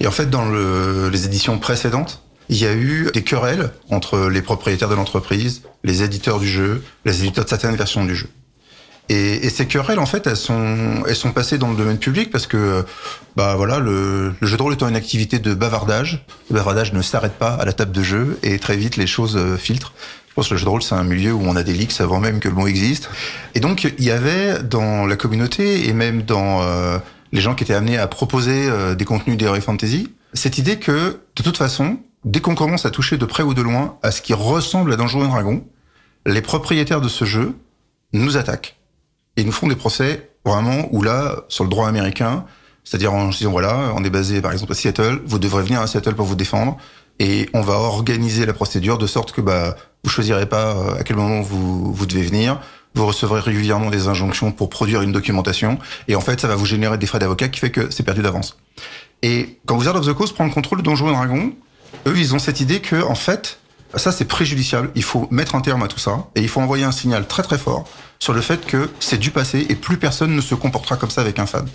Et en fait, dans le, les éditions précédentes, il y a eu des querelles entre les propriétaires de l'entreprise, les éditeurs du jeu, les éditeurs de certaines versions du jeu. Et, et, ces querelles, en fait, elles sont, elles sont passées dans le domaine public parce que, bah voilà, le, le jeu de rôle étant une activité de bavardage, le bavardage ne s'arrête pas à la table de jeu et très vite les choses euh, filtrent. Je pense que le jeu de rôle, c'est un milieu où on a des leaks avant même que le mot existe. Et donc, il y avait dans la communauté et même dans euh, les gens qui étaient amenés à proposer euh, des contenus d'Heroic Fantasy, cette idée que, de toute façon, dès qu'on commence à toucher de près ou de loin à ce qui ressemble à Donjons et Dragons, les propriétaires de ce jeu nous attaquent et nous font des procès vraiment où là, sur le droit américain, c'est-à-dire en disant voilà, on est basé par exemple à Seattle, vous devrez venir à Seattle pour vous défendre, et on va organiser la procédure de sorte que bah vous choisirez pas euh, à quel moment vous vous devez venir, vous recevrez régulièrement des injonctions pour produire une documentation, et en fait ça va vous générer des frais d'avocat qui fait que c'est perdu d'avance. Et quand Wizard of the Coast prend le contrôle de Donjons et Dragons, eux ils ont cette idée que en fait ça c'est préjudiciable, il faut mettre un terme à tout ça, et il faut envoyer un signal très très fort sur le fait que c'est du passé et plus personne ne se comportera comme ça avec un fan.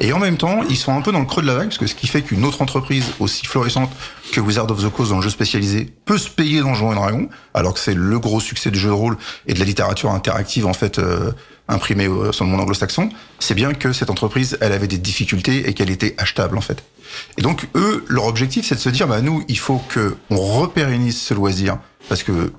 Et en même temps, ils sont un peu dans le creux de la vague, parce que ce qui fait qu'une autre entreprise aussi florissante que Wizard of the Coast dans le jeu spécialisé peut se payer dans Donjons et Dragons, alors que c'est le gros succès du jeu de rôle et de la littérature interactive en fait euh, imprimée euh, sur le monde anglo-saxon, c'est bien que cette entreprise, elle avait des difficultés et qu'elle était achetable en fait. Et donc eux, leur objectif, c'est de se dire, bah nous, il faut que on repérennise ce loisir, parce que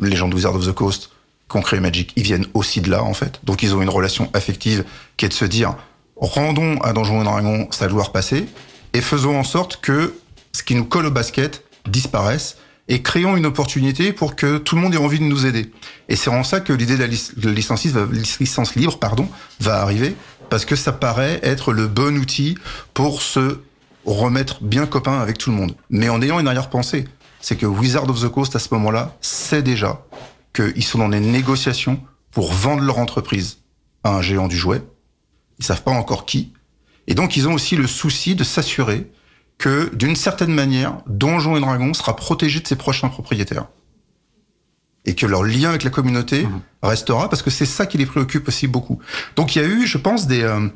les gens de Wizard of the Coast qu'on crée Magic, ils viennent aussi de là en fait. Donc ils ont une relation affective qui est de se dire rendons à Donjons et Dragons sa gloire passée et faisons en sorte que ce qui nous colle au basket disparaisse et créons une opportunité pour que tout le monde ait envie de nous aider. Et c'est en ça que l'idée de la licence, libre pardon, va arriver parce que ça paraît être le bon outil pour se remettre bien copain avec tout le monde. Mais en ayant une arrière-pensée, c'est que Wizard of the Coast à ce moment-là sait déjà qu'ils sont dans des négociations pour vendre leur entreprise à un géant du jouet. Ils savent pas encore qui. Et donc, ils ont aussi le souci de s'assurer que, d'une certaine manière, Donjons et Dragons sera protégé de ses prochains propriétaires. Et que leur lien avec la communauté mmh. restera, parce que c'est ça qui les préoccupe aussi beaucoup. Donc, il y a eu, je pense, des, euh,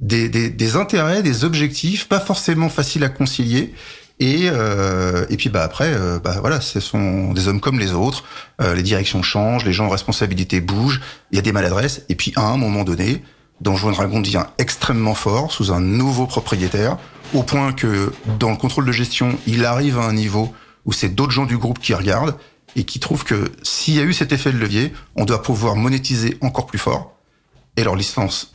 des, des, des intérêts, des objectifs, pas forcément faciles à concilier. Et, euh, et puis bah après, euh, bah voilà, ce sont des hommes comme les autres. Euh, les directions changent, les gens en responsabilité bougent. Il y a des maladresses. Et puis à un moment donné, Donjon Dragon devient extrêmement fort sous un nouveau propriétaire, au point que dans le contrôle de gestion, il arrive à un niveau où c'est d'autres gens du groupe qui regardent et qui trouvent que s'il y a eu cet effet de levier, on doit pouvoir monétiser encore plus fort. Et leur licence,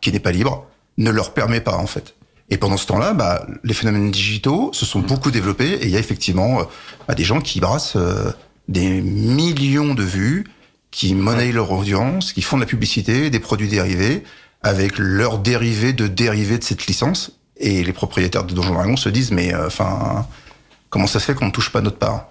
qui n'est pas libre, ne leur permet pas en fait. Et pendant ce temps-là, bah, les phénomènes digitaux se sont beaucoup développés et il y a effectivement euh, bah, des gens qui brassent euh, des millions de vues, qui monnaient leur audience, qui font de la publicité, des produits dérivés, avec leurs dérivés de dérivés de cette licence. Et les propriétaires de Donjon Dragon se disent, mais euh, enfin, comment ça se fait qu'on ne touche pas notre part?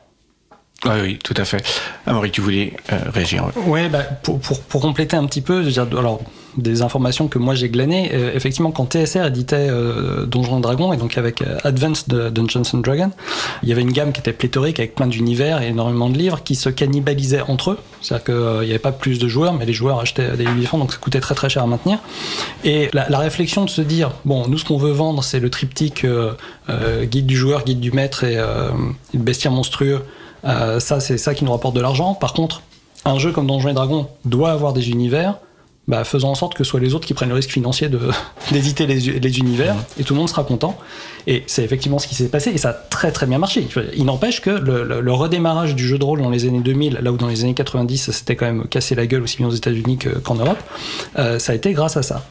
Oui, oui, tout à fait. Amaury, tu voulais euh, réagir Ouais, bah, pour, compléter un petit peu, je veux dire, alors des informations que moi j'ai glanées, euh, effectivement quand TSR éditait euh, Donjons et Dragons et donc avec euh, Advanced Dungeons and Dragons, il y avait une gamme qui était pléthorique avec plein d'univers et énormément de livres qui se cannibalisaient entre eux. C'est-à-dire qu'il n'y avait pas plus de joueurs, mais les joueurs achetaient des livres différents, donc ça coûtait très très cher à maintenir. Et la, réflexion de se dire, bon, nous ce qu'on veut vendre, c'est le triptyque guide du joueur, guide du maître et le bestiaire monstrueux. Ça, c'est ça qui nous rapporte de l'argent. Par contre, un jeu comme Donjons et Dragons doit avoir des univers bah, faisons en sorte que ce soit les autres qui prennent le risque financier [laughs] d'éditer les, les, univers et tout le monde sera content. Et c'est effectivement ce qui s'est passé et ça a très très bien marché. Il n'empêche que le, le, le, redémarrage du jeu de rôle dans les années 2000, là où dans les années 90 ça s'était quand même cassé la gueule aussi bien aux États-Unis qu'en Europe, euh, ça a été grâce à ça.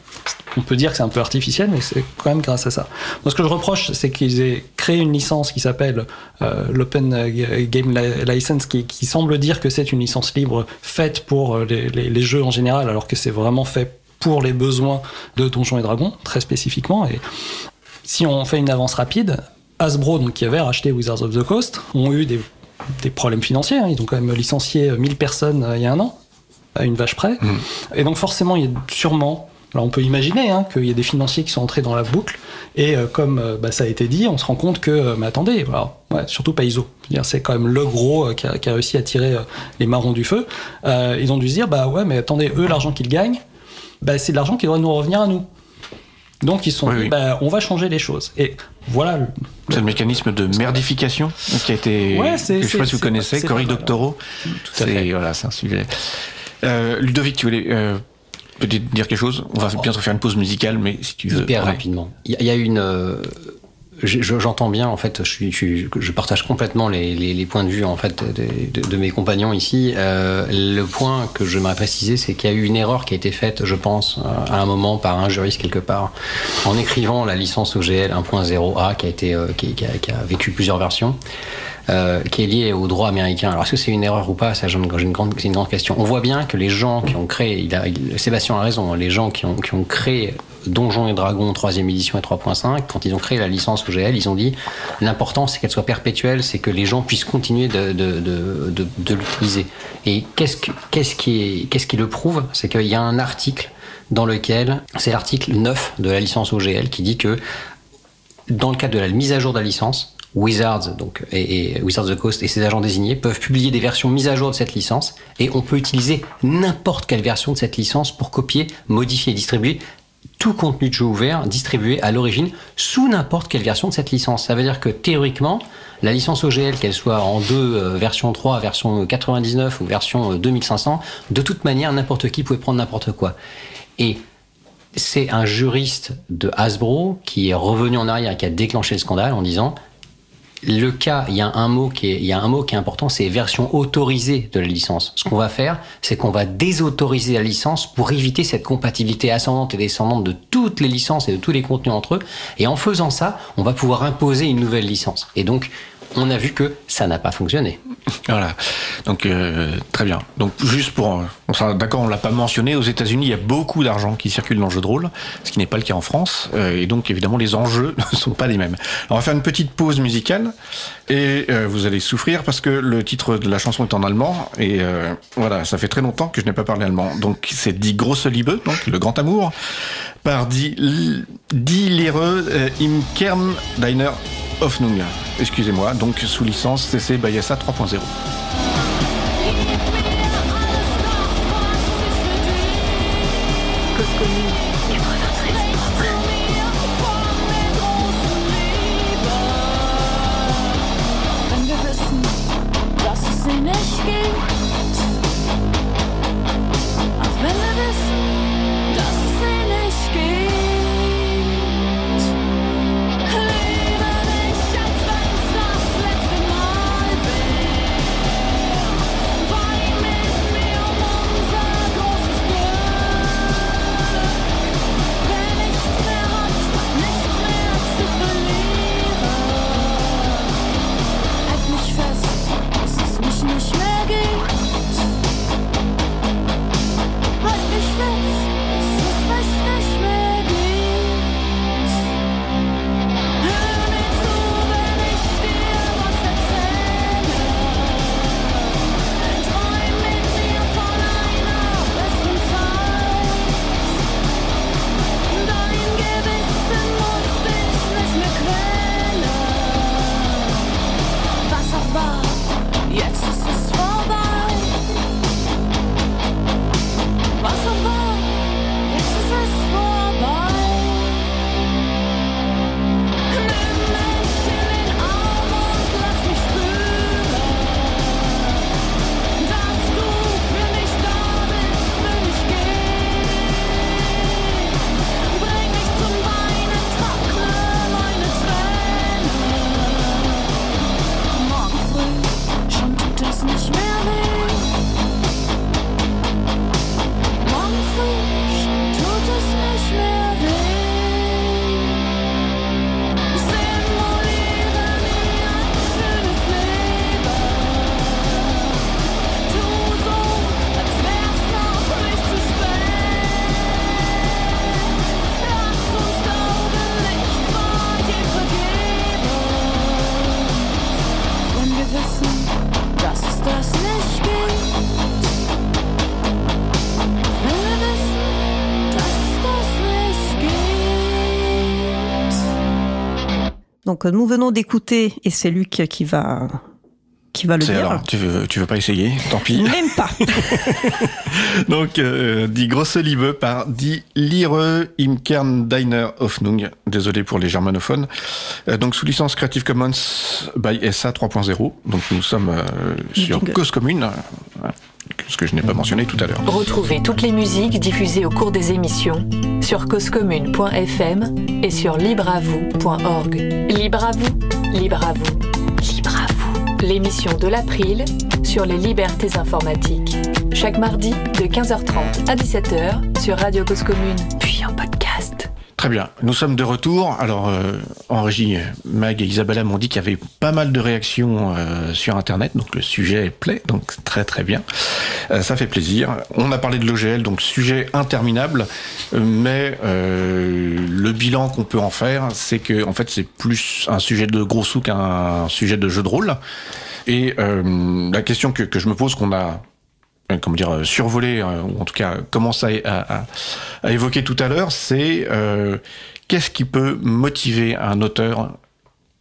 On peut dire que c'est un peu artificiel, mais c'est quand même grâce à ça. Moi, ce que je reproche, c'est qu'ils aient créé une licence qui s'appelle euh, l'Open Game License, qui, qui, semble dire que c'est une licence libre faite pour les, les, les jeux en général, alors que c'est vraiment fait pour les besoins de Donjons et Dragons, très spécifiquement. Et si on fait une avance rapide, Hasbro, donc, qui avait racheté Wizards of the Coast, ont eu des, des problèmes financiers. Hein. Ils ont quand même licencié 1000 personnes euh, il y a un an, à une vache près. Mmh. Et donc forcément, il y a sûrement alors on peut imaginer hein, qu'il y a des financiers qui sont entrés dans la boucle, et euh, comme euh, bah, ça a été dit, on se rend compte que, euh, mais attendez, alors, ouais, surtout pas ISO, c'est quand même le gros qui a, qui, a, réussi à tirer les marrons du feu, ils ont dû se dire, bah ouais, mais attendez, eux, l'argent qu'ils gagnent, bah, c'est de l'argent qui doit nous revenir à nous. Donc ils sont oui, dit, oui. Bah, on va changer les choses. Et voilà. C'est le mécanisme de merdification qui a été, ouais, que je sais pas si vous connaissez, Cory Doctorow. C'est voilà, c'est un sujet. Ludovic, tu voulais peut-être dire quelque chose On va bientôt faire une pause musicale, mais si tu veux. Hyper ouais. rapidement. Il y, a une. Euh, J'entends bien, en fait, je, suis, je, suis, je partage complètement les, les, les, points de vue en fait de, de, de mes compagnons ici. Euh, le point que je m'aimerais préciser, c'est qu'il y a eu une erreur qui a été faite, je pense, euh, à un moment par un juriste quelque part, en écrivant la licence OGL 1.0A qui a été, euh, qui, qui, a, qui a vécu plusieurs versions. Euh, qui est lié au droit américain. Alors est-ce que c'est une erreur ou pas Ça, une c'est une grande question. On voit bien que les gens qui ont créé, Sébastien a raison, les gens qui ont, créé Donjons et Dragons 3ème édition et 3.5, quand ils ont créé la licence OGL, ils ont dit l'important c'est qu'elle soit perpétuelle, c'est que les gens puissent continuer de, l'utiliser. Et qu'est-ce qui le prouve? C'est qu'il y a un article dans lequel, c'est l'article 9 de la licence OGL qui dit que dans le cadre de la mise à jour de la licence, Wizards donc, et, et, Wizards of the Coast et ses agents désignés peuvent publier des versions mises à jour de cette licence et on peut utiliser n'importe quelle version de cette licence pour copier, modifier et distribuer tout contenu de jeu ouvert distribué à l'origine sous n'importe quelle version de cette licence. Ça veut dire que théoriquement, la licence OGL, qu'elle soit en deux, euh, version 3, version 99 ou version 2500, de toute manière, n'importe qui pouvait prendre n'importe quoi. Et c'est un juriste de Hasbro qui est revenu en arrière et qui a déclenché le scandale en disant le cas, il y a un mot qui est, il y a un mot qui est important, c'est version autorisée de la licence. Ce qu'on va faire, c'est qu'on va désautoriser la licence pour éviter cette compatibilité ascendante et descendante de toutes les licences et de tous les contenus entre eux. Et en faisant ça, on va pouvoir imposer une nouvelle licence. Et donc, on a vu que ça n'a pas fonctionné. Voilà. Donc euh, très bien. Donc juste pour, sera d'accord, on l'a pas mentionné. Aux États-Unis, il y a beaucoup d'argent qui circule dans le jeu de rôle, ce qui n'est pas le cas en France. Euh, et donc évidemment, les enjeux [laughs] ne sont pas les mêmes. On va faire une petite pause musicale et euh, vous allez souffrir parce que le titre de la chanson est en allemand et euh, voilà, ça fait très longtemps que je n'ai pas parlé allemand. Donc c'est dit Grosse Liebe, donc le grand amour, par Die, Lehre im Kern deiner Hoffnung. Excusez-moi, donc sous licence CC Bayassa 3.0. Nous venons d'écouter, et c'est Luc qui va qui va le dire. alors, tu veux, tu veux pas essayer Tant pis. Même pas. [laughs] Donc, euh, Die grosse Liebe par Die Lire im Kern Deiner Hoffnung. Désolé pour les germanophones. Euh, donc, sous licence Creative Commons by SA 3.0. Donc, nous sommes euh, sur. Cause Commune. Ce que je n'ai pas mentionné tout à l'heure. Retrouvez toutes les musiques diffusées au cours des émissions sur causecommune.fm et sur libreavoue.org. Libre à vous, libre à vous, libre à vous. L'émission de l'April sur les libertés informatiques. Chaque mardi de 15h30 à 17h sur Radio Cause Commune, puis en podcast. Très bien. Nous sommes de retour. Alors, euh, en régie, Mag et Isabella m'ont dit qu'il y avait pas mal de réactions euh, sur Internet. Donc, le sujet plaît. Donc, très, très bien. Euh, ça fait plaisir. On a parlé de l'OGL, donc sujet interminable. Euh, Mais euh, le bilan qu'on peut en faire, c'est que, en fait, c'est plus un sujet de gros sous qu'un sujet de jeu de rôle. Et euh, la question que, que je me pose, qu'on a comment dire, euh, survolé, euh, ou en tout cas commencé à, à- évoquer tout à l'heure, c'est euh, qu'est-ce qui peut motiver un auteur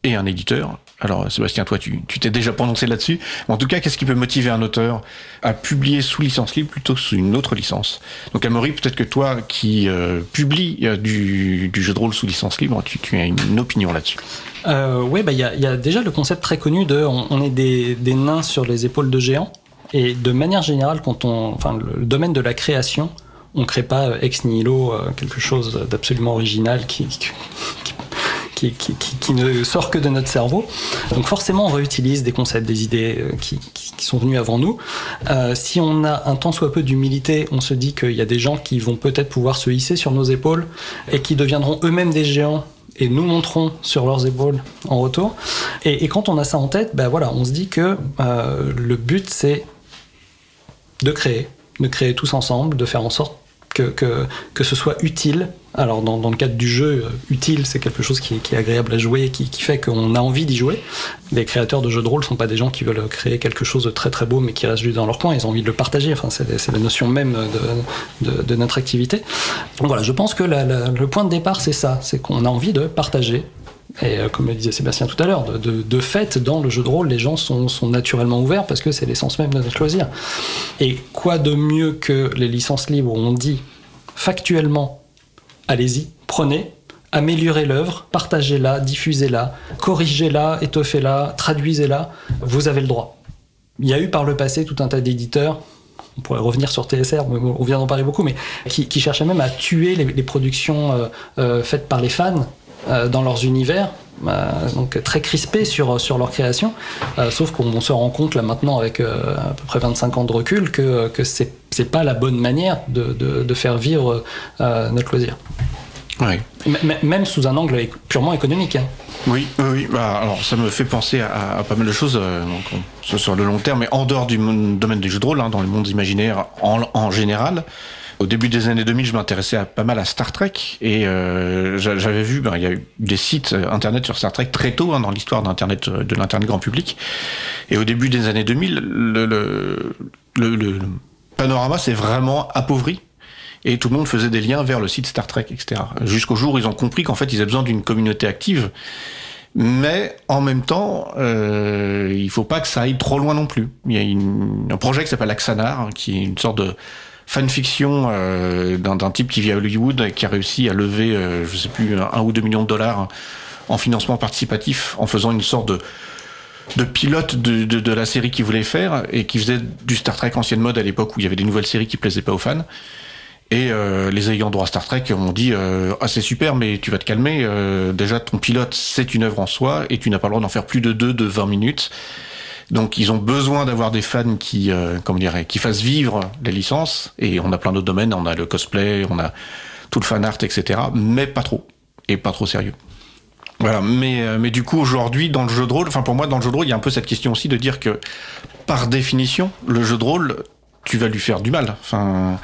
et un éditeur? Alors Sébastien, toi tu t'es déjà prononcé là-dessus. En tout cas, qu'est-ce qui peut motiver un auteur à publier sous licence libre plutôt que sous une autre licence? Donc Amaury, peut-être que toi qui euh, euh, du, jeu de rôle sous licence libre, tu, as une opinion là-dessus. Euh, ouais, bah il y, a- y a déjà le concept très connu de on, est des nains sur les épaules de géants. Et de manière générale, quand on, enfin, le, domaine de la création, on crée pas euh, ex nihilo euh, quelque chose d'absolument original qui, qui, qui, qui- ne sort que de notre cerveau. Donc forcément, on réutilise des concepts, des idées euh, qui, qui- sont venus avant nous. Si on a un tant soit peu d'humilité, on se dit qu'il y a des gens qui vont peut-être pouvoir se hisser sur nos épaules et qui deviendront eux-mêmes des géants et nous montrons sur leurs épaules en retour. Et, quand on a ça en tête, ben voilà, on se dit que le but c'est de créer, de créer tous ensemble, de faire en sorte que, que, que ce soit utile. Alors dans, dans le cadre du jeu, euh, utile c'est quelque chose qui est, agréable à jouer, qui, qui fait qu'on a envie d'y jouer. Les créateurs de jeux de rôle ne sont pas des gens qui veulent créer quelque chose de très très beau mais qui restent juste dans leur coin, ils ont envie de le partager, enfin, c'est la notion même de, de, notre activité. Donc voilà, je pense que le point de départ c'est ça, c'est qu'on a envie de partager et euh, comme le disait Sébastien tout à l'heure, de, fait, dans le jeu de rôle, les gens sont, naturellement ouverts parce que c'est l'essence même de notre loisir. Et quoi de mieux que les licences libres où on dit factuellement, allez-y, prenez, améliorez l'œuvre, partagez-la, diffusez-la, corrigez-la, étoffez-la, traduisez-la, vous avez le droit. Il y a eu par le passé tout un tas d'éditeurs on pourrait revenir sur TSR, on vient d'en parler beaucoup, mais qui, qui cherchaient même à tuer les, productions euh, euh, faites par les fans dans leurs univers, euh, donc très crispés sur, sur leur création. Euh, sauf qu'on se rend compte là maintenant, avec euh, à peu près 25 ans de recul, que, que c'est pas la bonne manière de, de, de faire vivre euh, notre loisir. M- même sous un angle purement économique. hein. Oui, oui, oui. Bah, alors ça me fait penser à, à pas mal de choses, euh, donc sur le long terme, mais en dehors du domaine du jeu de rôle, hein, dans les mondes imaginaires en, en général. Au début des années 2000, je m'intéressais pas mal à Star Trek et euh, j'a- j'avais vu, ben, il y a eu des sites euh, internet sur Star Trek très tôt hein, dans l'histoire d'internet euh, de l'internet grand public. Et au début des années 2000, le, le, le- le panorama s'est vraiment appauvri et tout le monde faisait des liens vers le site Star Trek, etc. Jusqu'au jour où ils ont compris qu'en fait ils avaient besoin d'une communauté active, mais en même temps, euh, il faut pas que ça aille trop loin non plus. Il y a une- un projet qui s'appelle Axanar, hein, qui est une sorte de fanfiction euh, d'un type qui vit à Hollywood et qui a réussi à lever, euh, je sais plus, un, ou deux millions de dollars hein, en financement participatif en faisant une sorte de pilote de, la série qu'il voulait faire et qui faisait du Star Trek ancienne mode à l'époque où il y avait des nouvelles séries qui plaisaient pas aux fans. Et euh, les ayants droit Star Trek ont dit euh, ah c'est super mais tu vas te calmer euh, déjà ton pilote c'est une œuvre en soi et tu n'as pas le droit d'en faire plus de deux de 20 minutes donc ils ont besoin d'avoir des fans qui euh, comment dirais qui fassent vivre les licences. Et on a plein d'autres domaines. On a le cosplay on a tout le fan art etc mais pas trop. Et pas trop sérieux. Voilà, mais, euh, mais du coup, aujourd'hui, dans le jeu de rôle, enfin pour moi, dans le jeu de rôle, il y a un peu cette question aussi de dire que, par définition, le jeu de rôle, tu vas lui faire du mal. Enfin,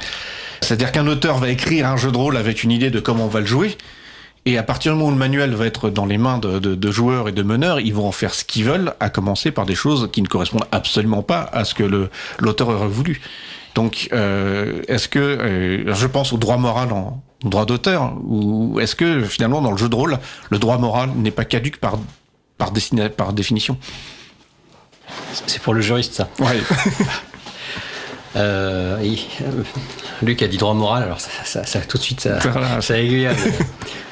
c'est-à-dire qu'un auteur va écrire un jeu de rôle avec une idée de comment on va le jouer, et à partir du moment où le manuel va être dans les mains de, de- de joueurs et de meneurs, ils vont en faire ce qu'ils veulent, à commencer par des choses qui ne correspondent absolument pas à ce que l'auteur aurait voulu. Donc, euh, est-ce que, euh, je pense au droit moral en, droit d'auteur Ou est-ce que finalement dans le jeu de rôle, le droit moral n'est pas caduque par, par, par définition? C'est pour le juriste ça. Ouais. [laughs] Euh, [laughs] Luc a dit droit moral, alors ça, ça, tout de suite ça, [laughs] ça aiguille.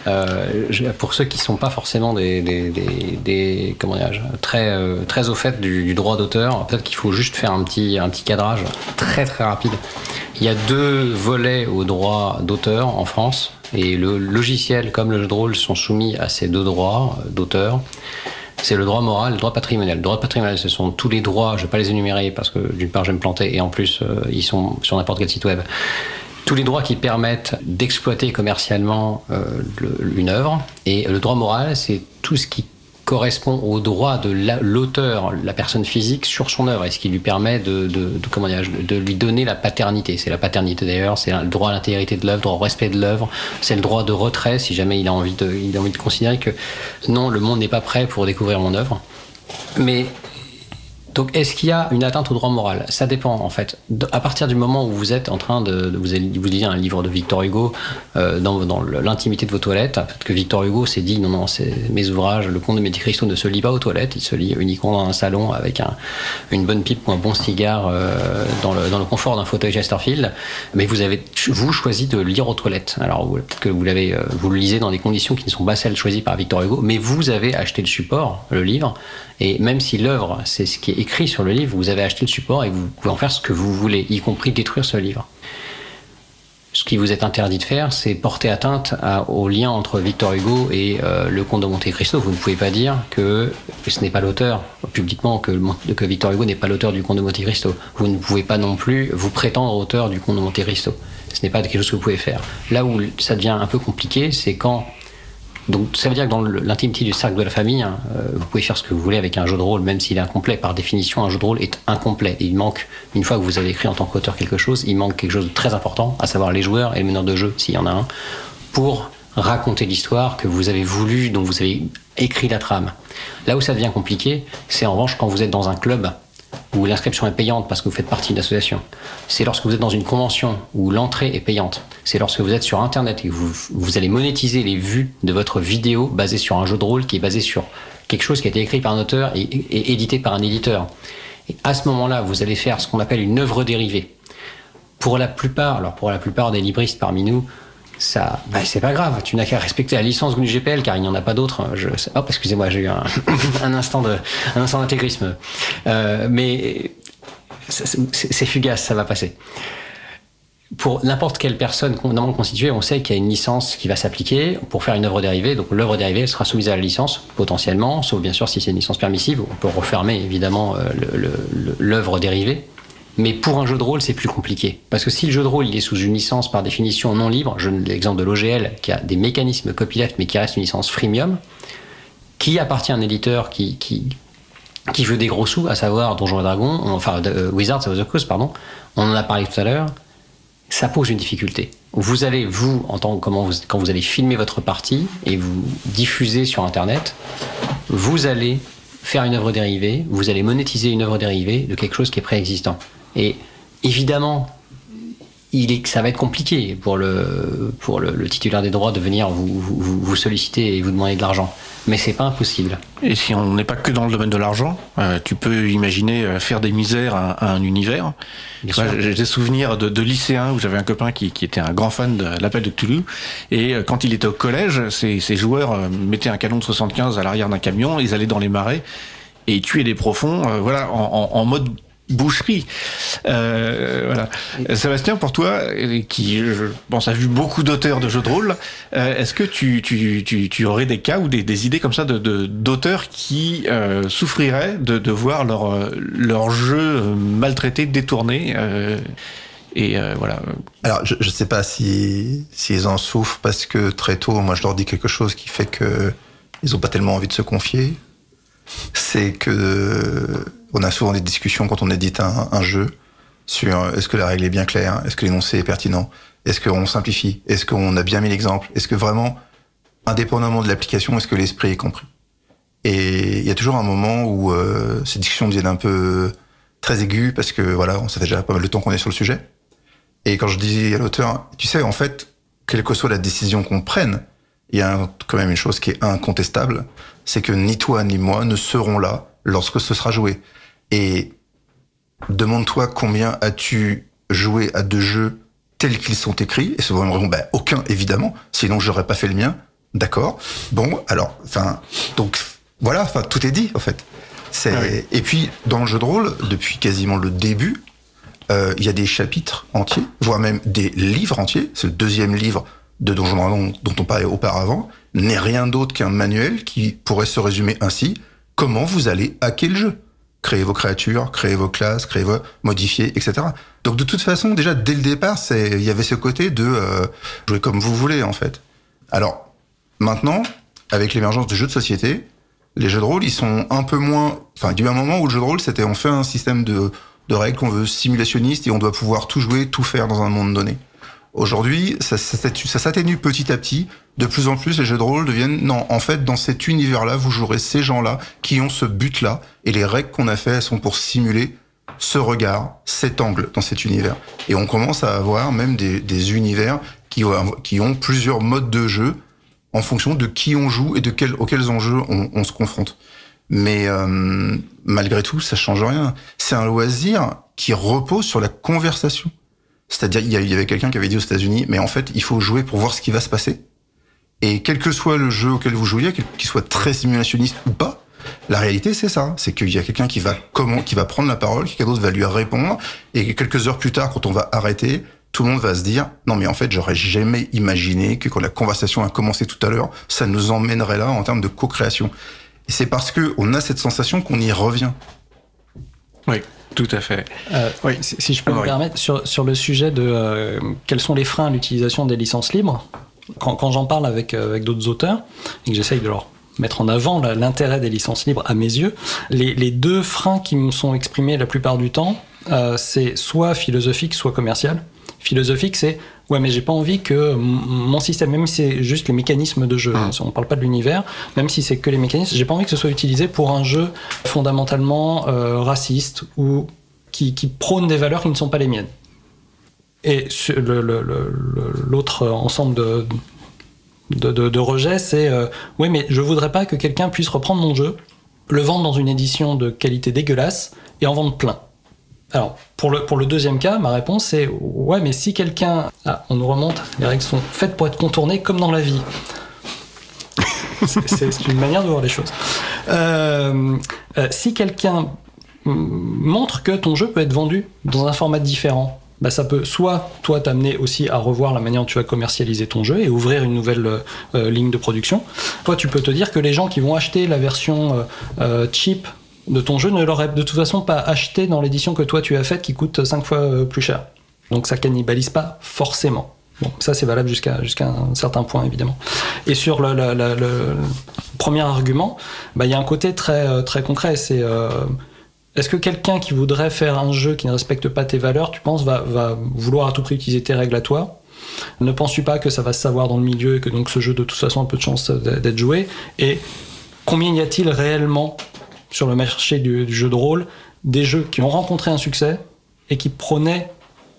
Euh, pour ceux qui sont pas forcément des, des, des, comment très euh, très au fait du, droit d'auteur, peut-être qu'il faut juste faire un petit un petit cadrage très très rapide. Il y a deux volets au droit d'auteur en France et le logiciel comme le jeu de rôle sont soumis à ces deux droits d'auteur c'est le droit moral, le droit patrimonial. Le droit patrimonial, ce sont tous les droits, je ne vais pas les énumérer parce que d'une part je vais me planter et en plus euh, ils sont sur n'importe quel site web. Tous les droits qui permettent d'exploiter commercialement euh, une œuvre. Et le droit moral, c'est tout ce qui correspond au droit de l'auteur, la, personne physique, sur son œuvre, et ce qui lui permet de, lui donner la paternité. C'est la paternité d'ailleurs, c'est le droit à l'intégrité de l'œuvre, droit au respect de l'œuvre, c'est le droit de retrait si jamais il a envie de, il a envie de considérer que non, le monde n'est pas prêt pour découvrir mon œuvre. Mais donc, est-ce qu'il y a une atteinte au droit moral? Ça dépend, en fait. À partir du moment où vous êtes en train de, vous, lisez un livre de Victor Hugo euh, dans, l'intimité de vos toilettes, peut-être que Victor Hugo s'est dit non, non, mes ouvrages, le Comte de Monte Cristo ne se lit pas aux toilettes, il se lit uniquement dans un salon avec un, une bonne pipe ou un bon cigare euh, dans, le, dans le confort d'un fauteuil Chesterfield. Mais vous avez, vous, choisi de lire aux toilettes. Alors, peut-être que vous l'avez, euh, vous le lisez dans des conditions qui ne sont pas celles choisies par Victor Hugo, mais vous avez acheté le support, le livre, et même si l'œuvre, c'est ce qui est écrit sur le livre, vous avez acheté le support et vous pouvez en faire ce que vous voulez, y compris détruire ce livre. Ce qui vous est interdit de faire, c'est porter atteinte au lien entre Victor Hugo et euh, le comte de Monte Cristo. Vous ne pouvez pas dire que ce n'est pas l'auteur, publiquement, que, que Victor Hugo n'est pas l'auteur du comte de Monte Cristo. Vous ne pouvez pas non plus vous prétendre auteur du comte de Monte Cristo. Ce n'est pas quelque chose que vous pouvez faire. Là où ça devient un peu compliqué, c'est quand donc ça veut dire que dans l'intimité du cercle de la famille, hein, euh, vous pouvez faire ce que vous voulez avec un jeu de rôle, même s'il est incomplet. Par définition, un jeu de rôle est incomplet. il manque, une fois que vous avez écrit en tant qu'auteur quelque chose, il manque quelque chose de très important, à savoir les joueurs et le meneur de jeu, s'il y en a un, pour raconter l'histoire que vous avez voulu, dont vous avez écrit la trame. Là où ça devient compliqué, c'est en revanche quand vous êtes dans un club où l'inscription est payante parce que vous faites partie d'une association. C'est lorsque vous êtes dans une convention où l'entrée est payante. C'est lorsque vous êtes sur Internet et vous, vous allez monétiser les vues de votre vidéo basée sur un jeu de rôle qui est basé sur quelque chose qui a été écrit par un auteur et, et édité par un éditeur. Et à ce moment-là, vous allez faire ce qu'on appelle une œuvre dérivée. Pour la plupart, alors pour la plupart des libristes parmi nous, ça, bah, c'est pas grave. Tu n'as qu'à respecter la licence GNU GPL car il n'y en a pas d'autres. Je... Hop, excusez-moi, j'ai eu [laughs] un instant d'intégrisme. Euh, mais c'est fugace, ça va passer. Pour n'importe quelle personne normalement constituée, on sait qu'il y a une licence qui va s'appliquer pour faire une œuvre dérivée. Donc l'œuvre dérivée sera soumise à la licence potentiellement, sauf bien sûr si c'est une licence permissive. On peut refermer évidemment euh, l'œuvre dérivée. Mais pour un jeu de rôle, c'est plus compliqué. Parce que si le jeu de rôle il est sous une licence par définition non libre, je donne l'exemple de l'OGL qui a des mécanismes copyleft mais qui reste une licence freemium, qui appartient à un éditeur qui, qui, qui veut des gros sous, à savoir Donjons et Dragons, enfin euh, Wizards of the Coast, pardon, on en a parlé tout à l'heure, ça pose une difficulté. Vous allez, vous, en tant comment vous, quand vous allez filmer votre partie et vous diffuser sur Internet, vous allez faire une œuvre dérivée, vous allez monétiser une œuvre dérivée de quelque chose qui est préexistant. Et évidemment, il est, ça va être compliqué pour le, pour le, titulaire des droits de venir vous, vous, solliciter et vous demander de l'argent. Mais c'est pas impossible. Et si on n'est pas que dans le domaine de l'argent, euh, tu peux imaginer euh, faire des misères à, un univers. J'ai des souvenirs de, de lycéens où j'avais un copain qui, qui, était un grand fan de l'appel de Cthulhu. Et euh, quand il était au collège, ses, ses joueurs mettaient un canon de 75 à l'arrière d'un camion, ils allaient dans les marais et tuaient des profonds, voilà, en, en, en mode boucherie. Euh, voilà. Sébastien, pour toi, qui, je pense, a vu beaucoup d'auteurs de jeux de rôle, euh, est-ce que tu, tu, tu, tu, aurais des cas ou des, des idées comme ça de d'auteurs qui euh, souffriraient de, de voir leur, leur jeu maltraité, détourné et voilà. Alors, je ne sais pas si s'ils en souffrent parce que très tôt, moi, je leur dis quelque chose qui fait que ils ont pas tellement envie de se confier. C'est que on a souvent des discussions quand on édite un, jeu sur euh, est-ce que la règle est bien claire, est-ce que l'énoncé est pertinent, est-ce qu'on simplifie, est-ce qu'on a bien mis l'exemple, est-ce que vraiment, indépendamment de l'application, est-ce que l'esprit est compris. Et il y a toujours un moment où euh, ces discussions deviennent un peu très aiguës parce que voilà, on sait déjà pas mal de temps qu'on est sur le sujet. Et quand je dis à l'auteur, tu sais, en fait, quelle que soit la décision qu'on prenne, il y a quand même une chose qui est incontestable, c'est que ni toi ni moi ne serons là lorsque ce sera joué. Et demande-toi combien as-tu joué à deux jeux tels qu'ils sont écrits Et souvent, on bah, aucun, évidemment, sinon j'aurais pas fait le mien. D'accord? Bon, alors, enfin, donc voilà, enfin, tout est dit en fait. C'est Ah oui. et puis dans le jeu de rôle, depuis quasiment le début, euh, il y a des chapitres entiers, voire même des livres entiers. C'est le deuxième livre de Donjon Dragon dont on parlait auparavant. N'est rien d'autre qu'un manuel qui pourrait se résumer ainsi comment vous allez hacker le jeu, créer vos créatures, créer vos classes, créer vos modifier, etc. Donc de toute façon, déjà dès le départ, c'est il y avait ce côté de euh, jouer comme vous voulez en fait. Alors maintenant, avec l'émergence de jeux de société, les jeux de rôle, ils sont un peu moins. Enfin, il un moment où le jeu de rôle, c'était on fait un système de, de règles qu'on veut simulationniste et on doit pouvoir tout jouer, tout faire dans un monde donné. Aujourd'hui, ça s'atténue petit à petit. De plus en plus, les jeux de rôle deviennent non. En fait, dans cet univers-là, vous jouerez ces gens-là qui ont ce but-là et les règles qu'on a fait, elles sont pour simuler ce regard, cet angle dans cet univers. Et on commence à avoir même des, univers qui, ont- plusieurs modes de jeu en fonction de qui on joue et de quel, auxquels enjeux on, on se confronte. Mais euh, malgré tout, ça change rien. C'est un loisir qui repose sur la conversation. C'est-à-dire, il y avait quelqu'un qui avait dit aux États-Unis, mais en fait, il faut jouer pour voir ce qui va se passer. Et quel que soit le jeu auquel vous jouiez, qu'il soit très simulationniste ou pas, la réalité c'est ça, c'est qu'il y a quelqu'un qui va comment, qui va prendre la parole, quelqu'un d'autre va lui répondre, et quelques heures plus tard, quand on va arrêter, tout le monde va se dire non mais en fait j'aurais jamais imaginé que quand la conversation a commencé tout à l'heure, ça nous emmènerait là en termes de co-création. Et c'est parce que on a cette sensation qu'on y revient. Oui, tout à fait. Euh, Oui. si, si je peux Ah, me oui. permettre, sur, sur le sujet de euh, quels sont les freins à l'utilisation des licences libres, quand, quand j'en parle avec, euh, avec d'autres auteurs et que j'essaye de leur mettre en avant l'intérêt des licences libres à mes yeux, les, les deux freins qui me sont exprimés la plupart du temps, euh, c'est soit philosophique, soit commercial. Philosophique, c'est ouais, mais j'ai pas envie que mon système, même si c'est juste les mécanismes de jeu, Hum. on parle pas de l'univers, même si c'est que les mécanismes, j'ai pas envie que ce soit utilisé pour un jeu fondamentalement euh, raciste ou qui, qui prône des valeurs qui ne sont pas les miennes. Et l'autre ensemble de, de, rejets, c'est euh, oui, mais je voudrais pas que quelqu'un puisse reprendre mon jeu, le vendre dans une édition de qualité dégueulasse et en vendre plein. Alors, pour le, deuxième cas, ma réponse c'est ouais, mais si quelqu'un. Ah, on nous remonte, les règles sont faites pour être contournées comme dans la vie. [laughs] C'est- une manière de voir les choses. Euh, euh, si quelqu'un montre que ton jeu peut être vendu dans un format différent, bah ça peut soit toi t'amener aussi à revoir la manière dont tu vas commercialiser ton jeu et ouvrir une nouvelle euh, euh, ligne de production. Toi, tu peux te dire que les gens qui vont acheter la version euh, euh, cheap de ton jeu ne l'auraient de toute façon pas acheté dans l'édition que toi tu as faite qui coûte 5 fois plus cher. Donc ça cannibalise pas forcément. Bon, ça c'est valable jusqu'à jusqu'à un certain point évidemment. Et sur le, premier argument, bah, il y a un côté très très concret. C'est est-ce que quelqu'un qui voudrait faire un jeu qui ne respecte pas tes valeurs, tu penses, va, vouloir à tout prix utiliser tes règles à toi? Ne penses-tu pas que ça va se savoir dans le milieu et que donc ce jeu de toute façon a peu de chance d'être joué? Et combien y a-t-il réellement sur le marché du, jeu de rôle des jeux qui ont rencontré un succès et qui prônaient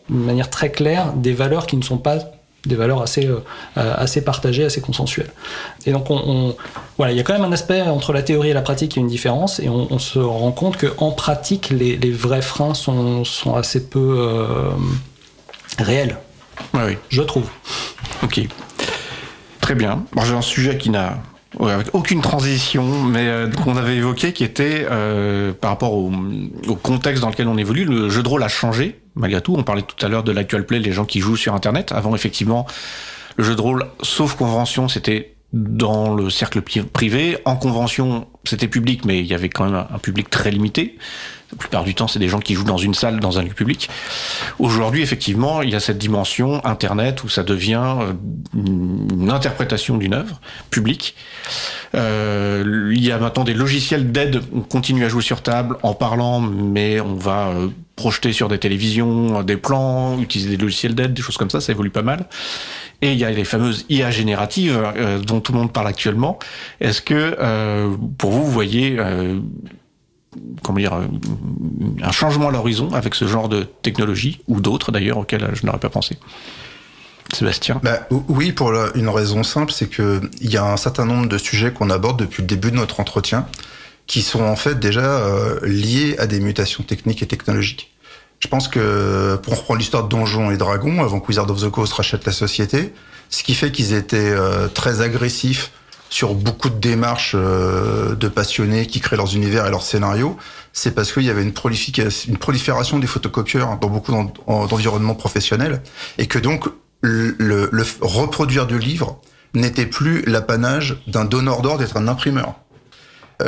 d'une manière très claire des valeurs qui ne sont pas des valeurs assez, euh, euh, assez partagées, assez consensuelles. Et donc, on, on- voilà, il y a quand même un aspect entre la théorie et la pratique, il y a une différence, et on, on se rend compte qu'en pratique, les, les vrais freins sont, sont assez peu euh, réels, oui. je trouve. Ok. Très bien. Bon, j'ai un sujet qui n'a ouais, avec aucune transition, mais euh, qu'on avait évoqué, qui était euh, par rapport au, au contexte dans lequel on évolue. Le jeu de rôle a changé, malgré tout. On parlait tout à l'heure de l'actual play, les gens qui jouent sur Internet. Avant, effectivement, le jeu de rôle, sauf convention, c'était dans le cercle pri- privé. En convention, c'était public, mais il y avait quand même un public très limité. La plupart du temps, c'est des gens qui jouent dans une salle, dans un lieu public. Aujourd'hui, effectivement, il y a cette dimension Internet où ça devient euh, une interprétation d'une œuvre publique. Euh, il y a maintenant des logiciels d'aide. On continue à jouer sur table en parlant, mais on va euh, projeter sur des télévisions des plans, utiliser des logiciels d'aide, des choses comme ça. Ça évolue pas mal. Et il y a les fameuses IA génératives dont tout le monde parle actuellement. Est-ce que, pour vous, vous voyez comment dire, euh, un changement à l'horizon avec ce genre de technologie, ou d'autres d'ailleurs auxquelles je n'aurais pas pensé Sébastien? Bah, Oui, pour une raison simple, c'est qu'il y a un certain nombre de sujets qu'on aborde depuis le début de notre entretien qui sont en fait déjà euh, liés à des mutations techniques et technologiques. Je pense que pour reprendre l'histoire de Donjons et Dragons, avant que Wizard of the Coast rachète la société, ce qui fait qu'ils étaient euh, très agressifs sur beaucoup de démarches euh, de passionnés qui créent leurs univers et leurs scénarios, c'est parce qu'il y avait une, prolifération des photocopieurs dans beaucoup d'environnements professionnels, et que donc le, le reproduire du livre n'était plus l'apanage d'un donneur d'ordre d'être un imprimeur.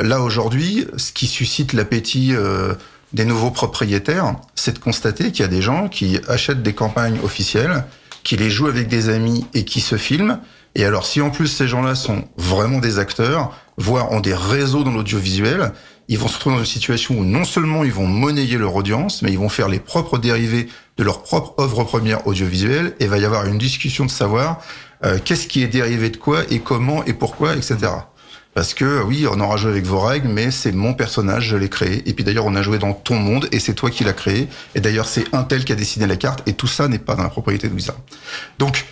Là aujourd'hui, ce qui suscite l'appétit euh, des nouveaux propriétaires, c'est de constater qu'il y a des gens qui achètent des campagnes officielles, qui les jouent avec des amis et qui se filment. Et alors si en plus ces gens-là sont vraiment des acteurs, voire ont des réseaux dans l'audiovisuel, ils vont se retrouver dans une situation où non seulement ils vont monnayer leur audience, mais ils vont faire les propres dérivés de leur propre œuvre première audiovisuelle, et va y avoir une discussion de savoir euh, qu'est-ce qui est dérivé de quoi et comment et pourquoi, etc. Parce que oui, on aura joué avec vos règles, mais c'est mon personnage, je l'ai créé. Et puis d'ailleurs, on a joué dans ton monde et c'est toi qui l'as créé. Et d'ailleurs, c'est un tel qui a dessiné la carte et tout ça n'est pas dans la propriété de Wizard. Donc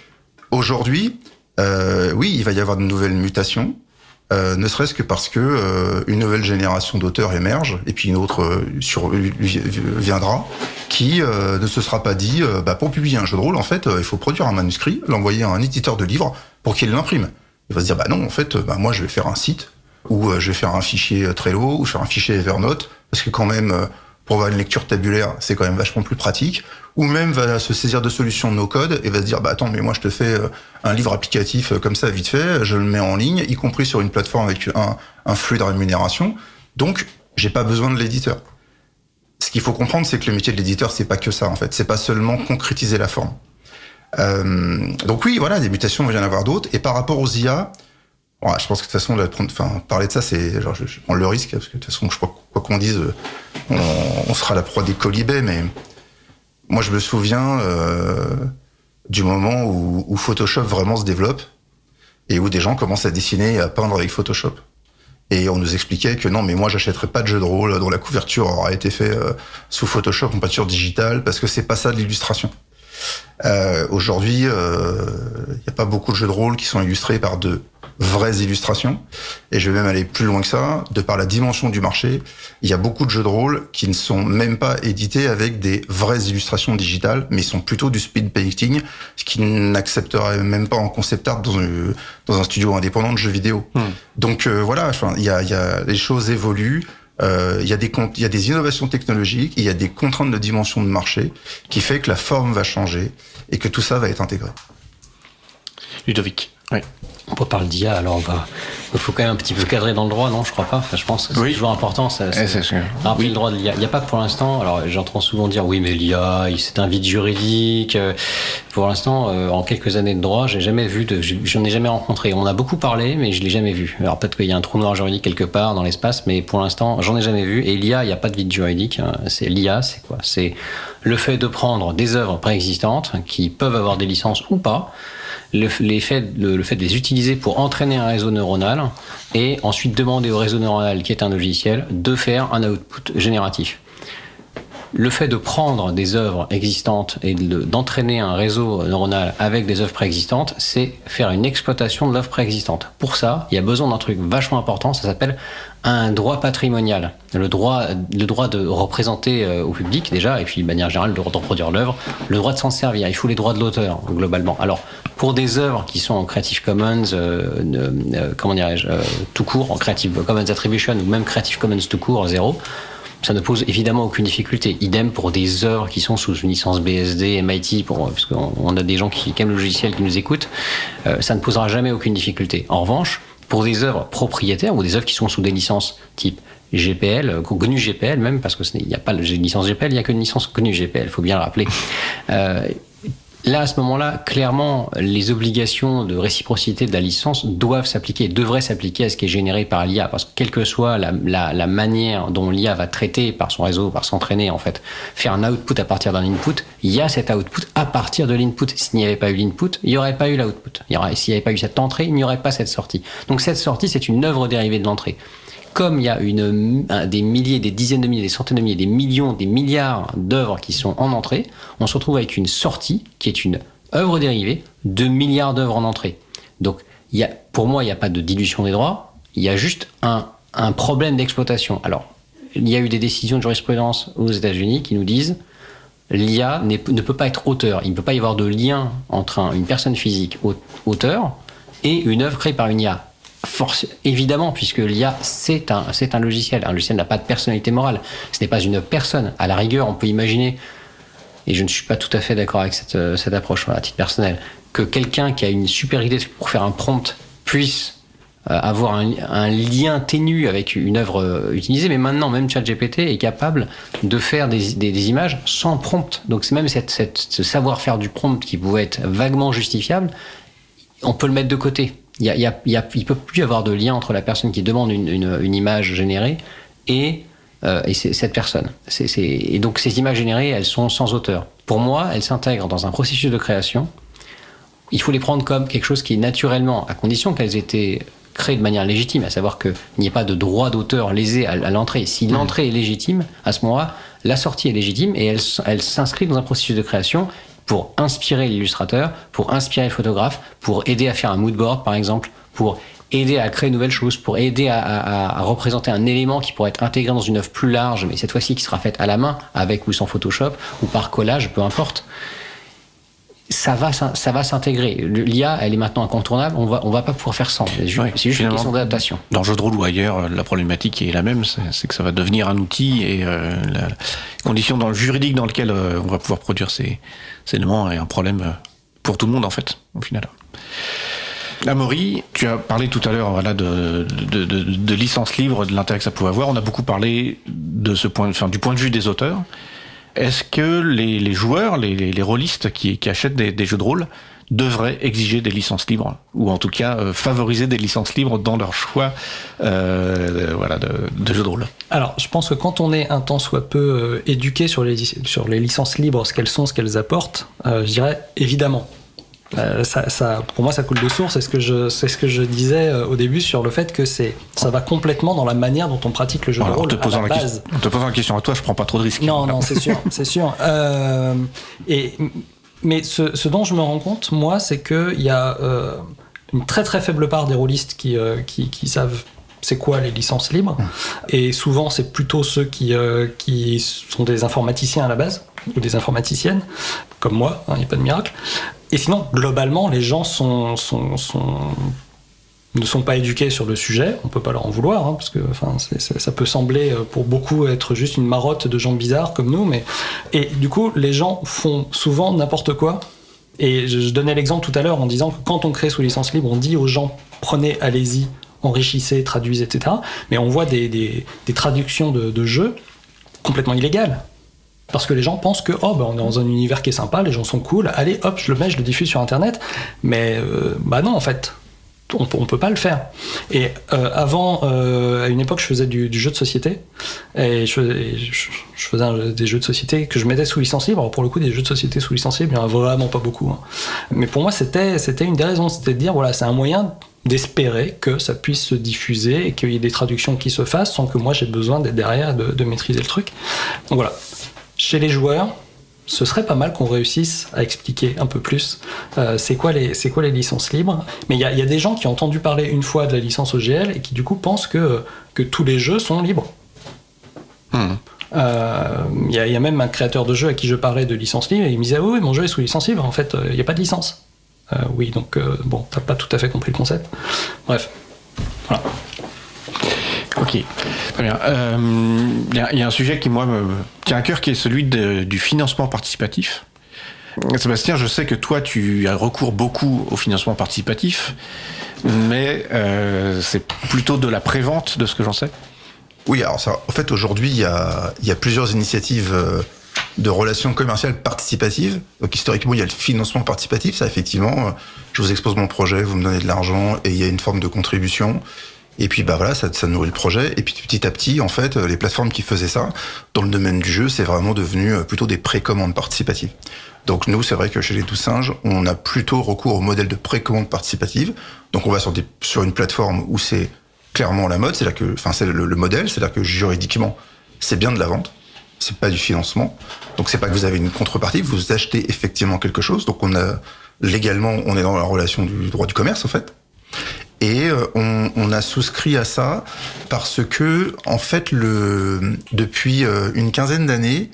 aujourd'hui, euh, oui, il va y avoir de nouvelles mutations. Euh, ne serait-ce que parce que euh, une nouvelle génération d'auteurs émerge et puis une autre euh, sur, viendra qui euh, ne se sera pas dit bah, pour publier un jeu de rôle en fait il faut produire un manuscrit l'envoyer à un éditeur de livres pour qu'il l'imprime il va se dire, bah non, en fait, bah moi je vais faire un site, ou euh, je vais faire un fichier euh, Trello, ou faire un fichier Evernote, parce que quand même, euh, pour avoir une lecture tabulaire, c'est quand même vachement plus pratique. Ou même va se saisir de solutions no-code et va se dire, bah attends, mais moi je te fais un livre applicatif comme ça vite fait, je le mets en ligne, y compris sur une plateforme avec un, un flux de rémunération. Donc, j'ai pas besoin de l'éditeur. Ce qu'il faut comprendre, c'est que le métier de l'éditeur, c'est pas que ça en fait. C'est pas seulement concrétiser la forme. Euh, donc oui, voilà, des mutations, il va y en avoir d'autres. Et par rapport aux IA, je pense que de toute façon, parler de ça, c'est, genre, je, prends le risque, parce que de toute façon, je crois quoi qu'on dise, on, on, sera la proie des colibés, mais moi, je me souviens euh, du moment où, Photoshop vraiment se développe et où des gens commencent à dessiner et à peindre avec Photoshop. Et on nous expliquait que non, mais moi, j'achèterais pas de jeu de rôle dont la couverture aura été fait euh, sous Photoshop en peinture digitale, parce que c'est pas ça de l'illustration. Euh, Aujourd'hui, il euh, n'y a pas beaucoup de jeux de rôle qui sont illustrés par de vraies illustrations. Et je vais même aller plus loin que ça. De par la dimension du marché, il y a beaucoup de jeux de rôle qui ne sont même pas édités avec des vraies illustrations digitales, mais sont plutôt du speed painting, ce qui n'accepterait même pas en concept art dans, un, dans un studio indépendant de jeux vidéo. Hmm. Donc euh, voilà, enfin, il y a, y a, les choses évoluent. Euh, il y, a des, y a des innovations technologiques, il y a des contraintes de dimension de marché qui fait que la forme va changer et que tout ça va être intégré. Ludovic. Oui. On parler d'IA, alors on va. Il faut quand même un petit peu cadrer dans le droit, non Je crois pas. Enfin, je pense que c'est toujours important. Ça, c'est, oui. le droit de l'IA. Il n'y a pas pour l'instant. Alors, j'entends souvent dire oui, mais l'IA, c'est un vide juridique. Pour l'instant, euh, en quelques années de droit, j'ai jamais vu de. J'en ai jamais rencontré. On a beaucoup parlé, mais je l'ai jamais vu. Alors peut-être qu'il y a un trou noir juridique quelque part dans l'espace, mais pour l'instant, j'en ai jamais vu. Et l'IA, il n'y a pas de vide juridique. Hein. C'est l'IA, c'est quoi? C'est le fait de prendre des œuvres préexistantes qui peuvent avoir des licences ou pas le, fait, le, fait de les utiliser pour entraîner un réseau neuronal et ensuite demander au réseau neuronal, qui est un logiciel, de faire un output génératif. Le fait de prendre des œuvres existantes et d'entraîner un réseau neuronal avec des œuvres préexistantes, c'est faire une exploitation de l'œuvre préexistante. Pour ça, il y a besoin d'un truc vachement important, ça s'appelle un droit patrimonial, le droit, le droit de représenter euh, au public déjà, et puis de manière générale, de reproduire l'œuvre, le droit de s'en servir. Il faut les droits de l'auteur globalement. Alors pour des œuvres qui sont en Creative Commons, euh, euh, comment dirais-je, tout court, en Creative Commons Attribution ou même Creative Commons tout court zéro, ça ne pose évidemment aucune difficulté. Idem pour des œuvres qui sont sous une licence BSD, MIT, parce qu'on a des gens qui, aiment le logiciel qui nous écoutent, ça ne posera jamais aucune difficulté. En revanche, pour des œuvres propriétaires ou des œuvres qui sont sous des licences type GPL, GNU GPL même, parce qu'il n'y a pas de licence GPL, il n'y a qu'une licence GNU GPL, il faut bien le rappeler. Euh, Là, à ce moment-là, clairement, les obligations de réciprocité de la licence doivent s'appliquer, devraient s'appliquer à ce qui est généré par l'IA, parce que quelle que soit la, la, la manière dont l'IA va traiter par son réseau, par s'entraîner en fait, faire un output à partir d'un input, il y a cet output à partir de l'input. S'il n'y avait pas eu l'input, il n'y aurait pas eu l'output. S'il n'y avait pas eu cette entrée, il n'y aurait pas cette sortie. Donc cette sortie, c'est une œuvre dérivée de l'entrée comme il y a des milliers, des dizaines de milliers, des centaines de milliers, des millions, des milliards d'œuvres qui sont en entrée, on se retrouve avec une sortie qui est une œuvres dérivées, de milliards d'œuvres en entrée. Donc, pour moi, il n'y a pas de dilution des droits, il y a juste un, problème d'exploitation. Alors, il y a eu des décisions de jurisprudence aux États-Unis qui nous disent l'IA ne peut pas être auteur. Il ne peut pas y avoir de lien entre un- une personne physique au- auteur et une œuvre créée par une IA. Force, évidemment, puisque l'IA, c'est un, c'est un logiciel. Un logiciel n'a pas de personnalité morale. Ce n'est pas une personne. À la rigueur, on peut imaginer, et je ne suis pas tout à fait d'accord avec cette, euh, cette approche à titre personnel, que quelqu'un qui a une super idée pour faire un prompt puisse euh, avoir un, lien ténu avec une œuvre euh, utilisée, mais maintenant même ChatGPT est capable de faire des, des- des images sans prompt. Donc c'est même cette, cette- ce savoir-faire du prompt qui pouvait être vaguement justifiable, on peut le mettre de côté. Il y a, il y a- il y a- il peut plus y avoir de lien entre la personne qui demande une, une- une image générée et, euh, et cette personne. Et donc ces images générées, elles sont sans auteur. Pour moi, elles s'intègrent dans un processus de création. Il faut les prendre comme quelque chose qui est naturellement, à condition qu'elles aient été créées de manière légitime, à savoir qu'il n'y ait pas de droit d'auteur lésé à, à l'entrée. Si l'entrée est légitime, à ce moment-là, la sortie est légitime et elle s'inscrit dans un processus de création pour inspirer l'illustrateur, pour inspirer le photographe, pour aider à faire un mood board par exemple, pour aider à créer de nouvelles choses, pour aider à, à- représenter un élément qui pourrait être intégré dans une œuvre plus large, mais cette fois-ci qui sera faite à la main, avec ou sans Photoshop, ou par collage, peu importe ça va, ça va s'intégrer. L'IA, elle est maintenant incontournable. On va, on va pas pouvoir faire sans. C'est juste une question d'adaptation. Dans le jeu de rôle ou ailleurs, euh, la problématique est la même, c'est que ça va devenir un outil et euh, la condition dans le juridique dans lequel euh, on va pouvoir produire ces, ces éléments est un problème euh, pour tout le monde en fait, au final. Amaury, tu as parlé tout à l'heure voilà, de, de, de, de licence libre, de l'intérêt que ça pouvait avoir. On a beaucoup parlé de ce point, enfin, du point de vue des auteurs. Est-ce que les, joueurs, les, les, rôlistes qui, achètent des, jeux de rôle devraient exiger des licences libres ou en tout cas euh, favoriser des licences libres dans leur choix euh, de, jeux de rôle? Alors, je pense que quand on est un tant soit peu euh, éduqué sur les, sur les licences libres, ce qu'elles sont, ce qu'elles apportent, je dirais évidemment. Euh, ça, ça, pour moi, ça coule de source. C'est ce que je, c'est ce que je disais euh, au début sur le fait que c'est, ça va complètement dans la manière dont on pratique le jeu Voilà, de en, rôle te à posant la la, base. question, en te posant la question à toi, je prends pas trop de risques. Non, non, c'est sûr, c'est sûr. [laughs] Euh, et, mais ce, ce dont je me rends compte, moi, c'est qu'il y a euh, une très très faible part des rôlistes qui, qui, qui savent c'est quoi les licences libres. Et souvent, c'est plutôt ceux qui, euh, qui sont des informaticiens à la base, ou des informaticiennes, comme moi, il n'y a pas de miracle. Et sinon, globalement, les gens ne sont pas éduqués sur le sujet, on peut pas leur en vouloir, hein, parce que ça peut sembler euh, pour beaucoup être juste une marotte de gens bizarres comme nous, mais et du coup les gens font souvent n'importe quoi. Et je, donnais l'exemple tout à l'heure en disant que quand on crée sous licence libre, on dit aux gens prenez, allez-y, enrichissez, traduisez, etc. Mais on voit des, traductions de jeux complètement illégales. Parce que les gens pensent que oh, bah, on est dans un univers qui est sympa, les gens sont cool, allez hop, je le mets, je le diffuse sur internet. Mais euh, bah non en fait on, on peut pas le faire. Et euh, avant, euh, à une époque, je faisais du, jeu de société et je, faisais- des jeux de société que je mettais sous licence libre. Alors pour le coup, des jeux de société sous licence libre, il y en a vraiment pas beaucoup. hein. Mais pour moi, c'était c'était une des raisons, c'était de dire voilà, c'est un moyen d'espérer que ça puisse se diffuser et qu'il y ait des traductions qui se fassent sans que moi j'ai besoin d'être derrière de, de maîtriser le truc. Donc voilà. Chez les joueurs, ce serait pas mal qu'on réussisse à expliquer un peu plus euh, c'est quoi, les- c'est quoi les licences libres. Mais il y, a- il y a des gens qui ont entendu parler une fois de la licence OGL et qui du coup pensent que, que tous les jeux sont libres. Hmm. Euh, Il y, a- il y a même un créateur de jeu à qui je parlais de licence libre et il me disait oui, oui mon jeu est sous licence libre. En fait, euh, il n'y a pas de licence. Euh, oui, donc bon, t'as pas tout à fait compris le concept. Bref. Voilà. Ok, très bien. Euh, Il il y a un sujet qui, moi, me tient à cœur, qui est celui du financement participatif. Sébastien, je sais que toi, tu as recours beaucoup au financement participatif, mais euh, c'est plutôt de la prévente, de ce que j'en sais. Oui, alors ça, en fait, aujourd'hui, il y a, plusieurs initiatives euh, de relations commerciales participatives. Donc, historiquement, il y a le financement participatif. Ça, effectivement, euh, je vous expose mon projet, vous me donnez de l'argent et il y a une forme de contribution. Et puis, bah voilà, ça, ça nourrit le projet. Et puis, petit à petit, en fait, les plateformes qui faisaient ça, dans le domaine du jeu, c'est vraiment devenu euh, plutôt des précommandes participatives. Donc, nous, c'est vrai que chez les 12 singes, on a plutôt recours au modèle de précommande participative. Donc, on va sur, des, sur une plateforme où c'est clairement la mode, c'est-à-dire que, enfin, c'est le, le modèle, c'est-à-dire que juridiquement, c'est bien de la vente, c'est pas du financement. Donc c'est pas que vous avez une contrepartie, vous achetez effectivement quelque chose. Donc on a légalement, on est dans la relation du droit du commerce en fait. Et euh, on, a souscrit à ça parce que, en fait, le, depuis euh, une quinzaine d'années,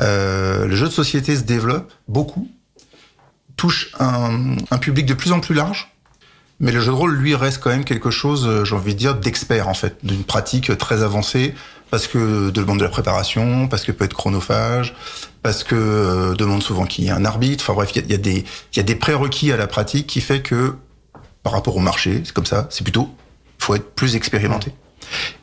euh, le jeu de société se développe beaucoup, touche un, public de plus en plus large, mais le jeu de rôle, lui, reste quand même quelque chose, j'ai envie de dire, d'expert, en fait, d'une pratique très avancée, parce que demande de la préparation, parce que peut être chronophage, parce que demande souvent qu'il y ait un arbitre. Enfin bref, il y a, y a, y a des prérequis à la pratique qui fait que par rapport au marché, c'est comme ça, c'est plutôt, faut être plus expérimenté.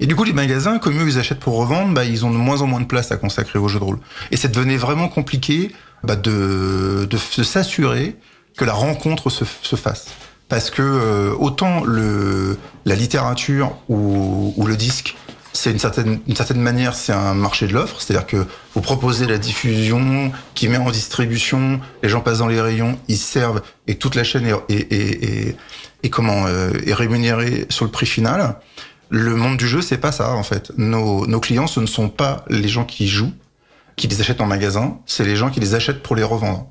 Et du coup, les magasins, comme eux, ils achètent pour revendre, bah, ils ont de moins en moins de place à consacrer aux jeux de rôle. Et ça devenait vraiment compliqué bah, de, de, de s'assurer que la rencontre se, se fasse. Parce que euh, autant le, la littérature ou, ou le disque, c'est une certaine, une certaine manière, c'est un marché de l'offre, c'est-à-dire que vous proposez la diffusion qui met en distribution, les gens passent dans les rayons, ils servent et toute la chaîne est, est, est comment euh, est rémunérée sur le prix final. Le monde du jeu, c'est pas ça en fait. Nos, nos clients, ce ne sont pas les gens qui jouent, qui les achètent en magasin, c'est les gens qui les achètent pour les revendre.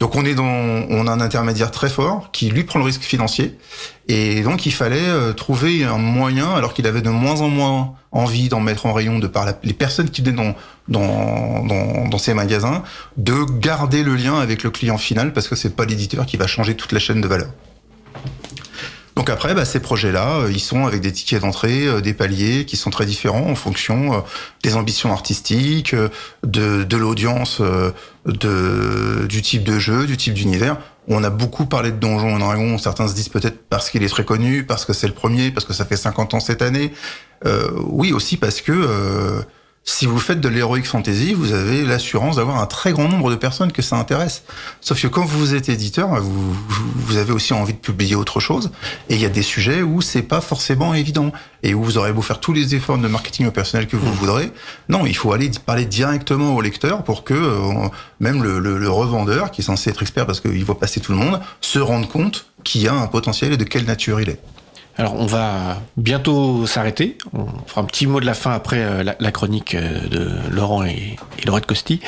Donc on est dans, on a un intermédiaire très fort qui lui prend le risque financier et donc il fallait euh, trouver un moyen, alors qu'il avait de moins en moins envie d'en mettre en rayon de par la, les personnes qui venaient dans, dans, dans, dans ces magasins, de garder le lien avec le client final parce que c'est pas l'éditeur qui va changer toute la chaîne de valeur. Donc après, bah, ces projets-là, euh, ils sont avec des tickets d'entrée, euh, des paliers qui sont très différents en fonction euh, des ambitions artistiques, de, l'audience, du type de jeu, du type d'univers. On a beaucoup parlé de Donjons et Dragons. Certains se disent peut-être parce qu'il est très connu, parce que c'est le premier, parce que ça fait 50 ans cette année. Oui, aussi parce que si vous faites de l'heroic fantasy, vous avez l'assurance d'avoir un très grand nombre de personnes que ça intéresse. Sauf que quand vous êtes éditeur, vous, vous avez aussi envie de publier autre chose. Et il y a des sujets où c'est pas forcément évident. Et où vous aurez beau faire tous les efforts de marketing au personnel que vous mmh. voudrez. Non, il faut aller parler directement au lecteur pour que euh, même le, le, le, revendeur, qui est censé être expert parce qu'il voit passer tout le monde, se rende compte qu'il y a un potentiel et de quelle nature il est. Alors on va bientôt s'arrêter. On fera un petit mot de la fin après euh, la, chronique euh, de Laurent et, et Laurette Costi.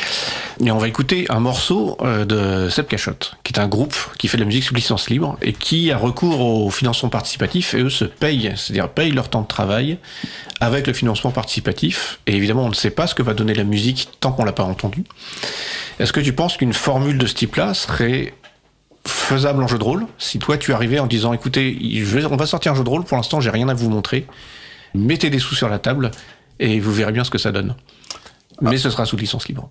Et on va écouter un morceau euh, de Seb Cachotte, qui est un groupe qui fait de la musique sous licence libre et qui a recours au financement participatif et eux se payent, c'est-à-dire payent leur temps de travail avec le financement participatif. Et évidemment, on ne sait pas ce que va donner la musique tant qu'on l'a pas entendu. Est-ce que tu penses qu'une formule de ce type-là serait faisable en jeu de rôle. Si toi tu arrivais en disant écoutez, on va sortir un jeu de rôle, pour l'instant j'ai rien à vous montrer, mettez des sous sur la table et vous verrez bien ce que ça donne. Mais ce sera sous licence libre.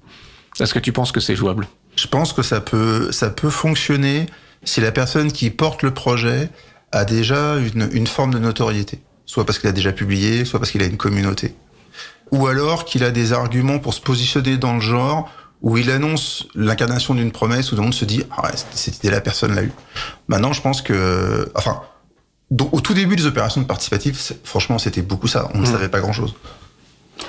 Est-ce que tu penses que c'est jouable? Je pense que ça peut, ça peut fonctionner si la personne qui porte le projet a déjà une, une forme de notoriété. Soit parce qu'il a déjà publié, soit parce qu'il a une communauté. Ou alors qu'il a des arguments pour se positionner dans le genre où il annonce l'incarnation d'une promesse, où tout le monde se dit ah, cette idée-là, personne l'a eu. Maintenant, je pense que, enfin, donc, au tout début des opérations de participatif, franchement, c'était beaucoup ça. On ne mmh. savait pas grand-chose.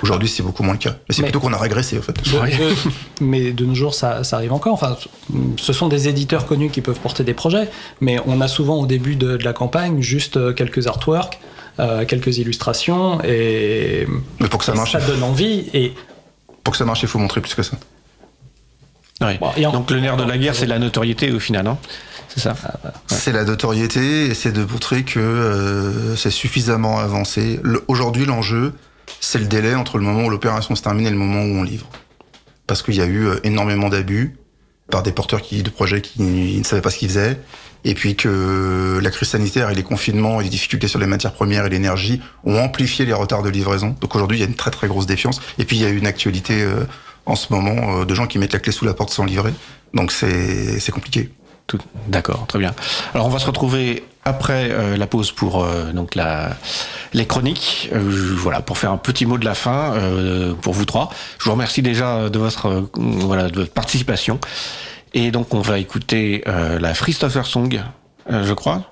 Aujourd'hui, c'est beaucoup moins le cas. Mais c'est plutôt qu'on a régressé, en fait. De, de, mais de nos jours, ça, ça, arrive encore. Enfin, ce sont des éditeurs connus qui peuvent porter des projets, mais on a souvent au début de, de la campagne juste quelques artworks, euh, quelques illustrations, et, mais pour que ça, marche, ça donne envie. Et pour que ça marche, il faut montrer plus que ça. Ouais. Bon, en... Donc le nerf de la guerre, c'est la notoriété au final, hein c'est ça. Ouais. C'est la notoriété et c'est de montrer que euh, c'est suffisamment avancé. Le, Aujourd'hui, l'enjeu, c'est le délai entre le moment où l'opération se termine et le moment où on livre. Parce qu'il y a eu euh, énormément d'abus par des porteurs qui, de projets qui ne savaient pas ce qu'ils faisaient. Et puis que la crise sanitaire et les confinements et les difficultés sur les matières premières et l'énergie ont amplifié les retards de livraison. Donc aujourd'hui, il y a une très très grosse défiance. Et puis il y a une actualité euh, en ce moment euh, de gens qui mettent la clé sous la porte sans livrer. Donc c'est compliqué. D'accord, très bien. Alors on va se retrouver après euh, la pause pour euh, donc la les chroniques. Voilà, pour faire un petit mot de la fin pour vous trois. Je vous remercie déjà de votre voilà de votre participation. Et donc on va écouter la Christopher Song, je crois.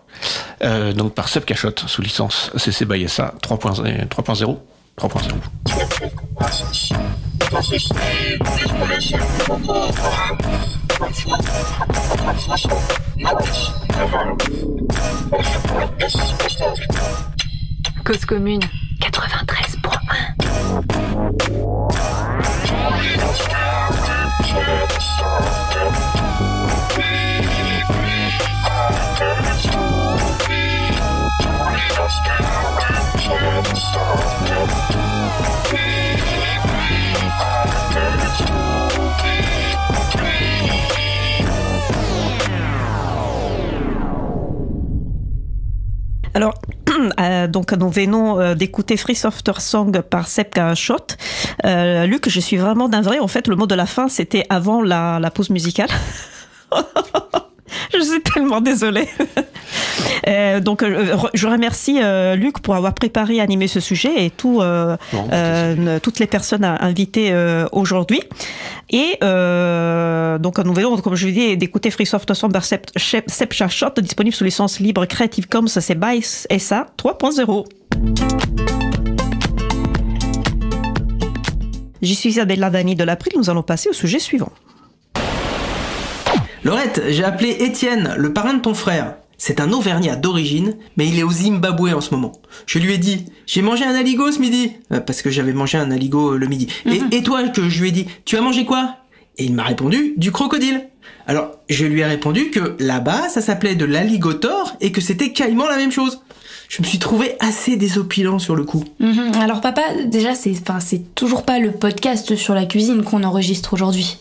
donc par Seb Cachotte sous licence CC by SA 3.0 3 points, Cause commune 93.1 Let's go. Alors, [clears throat] euh, donc nous venons euh, d'écouter Free Software Song par Sepka Shot. Euh, Luc, je suis vraiment navré. En fait, le mot de la fin, c'était avant la, la pause musicale. [laughs] [laughs] je suis tellement désolée. [laughs] Euh, donc, euh, je remercie euh, Luc pour avoir préparé et animé ce sujet et tout, Non, toutes les personnes invitées aujourd'hui. Et donc, nous venons, comme je vous dis, d'écouter Free Soft Song par Sep- Shep- Sepcha Shot, disponible sous licence libre Creative Commons, c'est by SA 3.0. J'y suis Isabella Dani de l'April, nous allons passer au sujet suivant. Laurette, j'ai appelé Étienne, le parrain de ton frère. C'est un Auvergnat d'origine, mais il est au Zimbabwe en ce moment. Je lui ai dit, j'ai mangé un aligot ce midi, Euh, parce que j'avais mangé un aligot euh, le midi. Et, et toi, que je lui ai dit, tu as mangé quoi? Et il m'a répondu, du crocodile. Alors, je lui ai répondu que là-bas, ça s'appelait de l'alligator et que c'était quasiment la même chose. Je me suis trouvé assez désopilant sur le coup. Mhm. Alors papa, déjà c'est c'est toujours pas le podcast sur la cuisine qu'on enregistre aujourd'hui.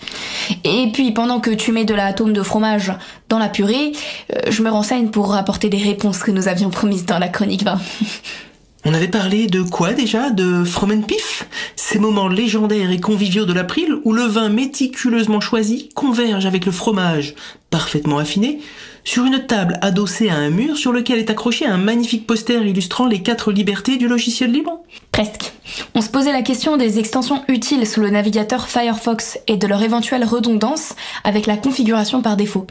Et puis pendant que tu mets de la tome de fromage dans la purée, euh, je me renseigne pour apporter des réponses que nous avions promises dans la chronique 20. [laughs] On avait parlé de quoi déjà? De Fromenpif Ces moments légendaires et conviviaux de l'April où le vin méticuleusement choisi converge avec le fromage parfaitement affiné sur une table adossée à un mur sur lequel est accroché un magnifique poster illustrant les quatre libertés du logiciel libre Presque. On se posait la question des extensions utiles sous le navigateur Firefox et de leur éventuelle redondance avec la configuration par défaut.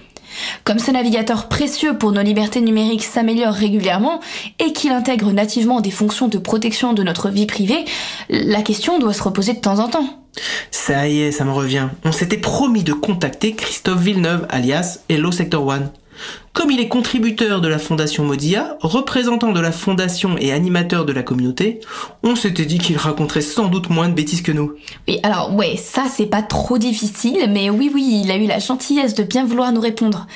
Comme ce navigateur précieux pour nos libertés numériques s'améliore régulièrement et qu'il intègre nativement des fonctions de protection de notre vie privée, la question doit se reposer de temps en temps. Ça y est, ça me revient. On s'était promis de contacter Christophe Villeneuve, alias Hello Sector One. Comme il est contributeur de la fondation Mozilla, représentant de la fondation et animateur de la communauté, on s'était dit qu'il raconterait sans doute moins de bêtises que nous. Oui, alors ouais, ça c'est pas trop difficile, mais oui oui, il a eu la gentillesse de bien vouloir nous répondre.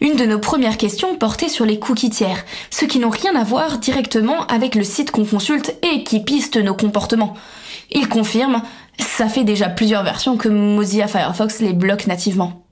Une de nos premières questions portait sur les cookies tiers, ceux qui n'ont rien à voir directement avec le site qu'on consulte et qui pistent nos comportements. Il confirme, ça fait déjà plusieurs versions que Mozilla Firefox les bloque nativement.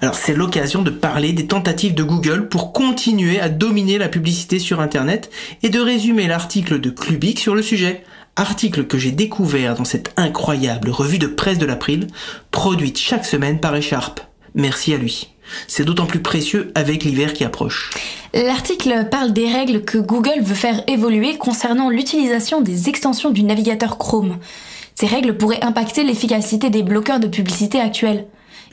Alors c'est l'occasion de parler des tentatives de Google pour continuer à dominer la publicité sur Internet et de résumer l'article de Clubic sur le sujet. Article que j'ai découvert dans cette incroyable revue de presse de l'April, produite chaque semaine par Echarp. Merci à lui. C'est d'autant plus précieux avec l'hiver qui approche. L'article parle des règles que Google veut faire évoluer concernant l'utilisation des extensions du navigateur Chrome. Ces règles pourraient impacter l'efficacité des bloqueurs de publicité actuels.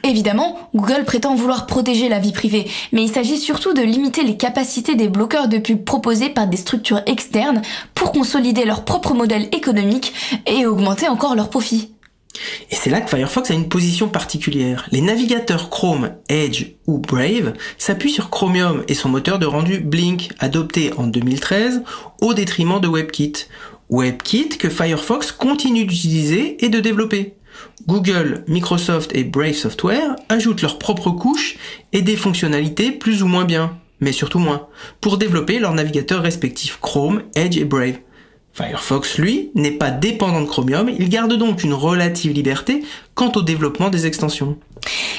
Évidemment, Google prétend vouloir protéger la vie privée, mais il s'agit surtout de limiter les capacités des bloqueurs de pub proposés par des structures externes pour consolider leur propre modèle économique et augmenter encore leurs profits. Et c'est là que Firefox a une position particulière. Les navigateurs Chrome, Edge ou Brave s'appuient sur Chromium et son moteur de rendu Blink, adopté en 2013 au détriment de WebKit. WebKit que Firefox continue d'utiliser et de développer. Google, Microsoft et Brave Software ajoutent leurs propres couches et des fonctionnalités plus ou moins bien, mais surtout moins, pour développer leurs navigateurs respectifs Chrome, Edge et Brave. Firefox, lui, n'est pas dépendant de Chromium, il garde donc une relative liberté quant au développement des extensions.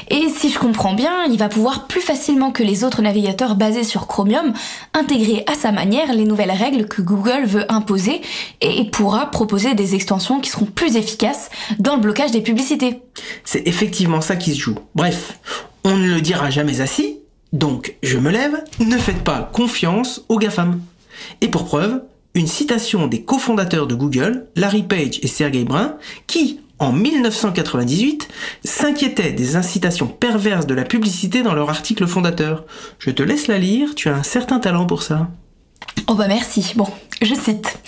Et si je comprends bien, il va pouvoir plus facilement que les autres navigateurs basés sur Chromium intégrer à sa manière les nouvelles règles que Google veut imposer et pourra proposer des extensions qui seront plus efficaces dans le blocage des publicités. C'est effectivement ça qui se joue. Bref, on ne le dira jamais assez, donc je me lève, ne faites pas confiance aux GAFAM. Et pour preuve, une citation des cofondateurs de Google, Larry Page et Sergey Brin, qui, en 1998, s'inquiétaient des incitations perverses de la publicité dans leur article fondateur. Je te laisse la lire, tu as un certain talent pour ça. Oh bah merci. Bon, je cite.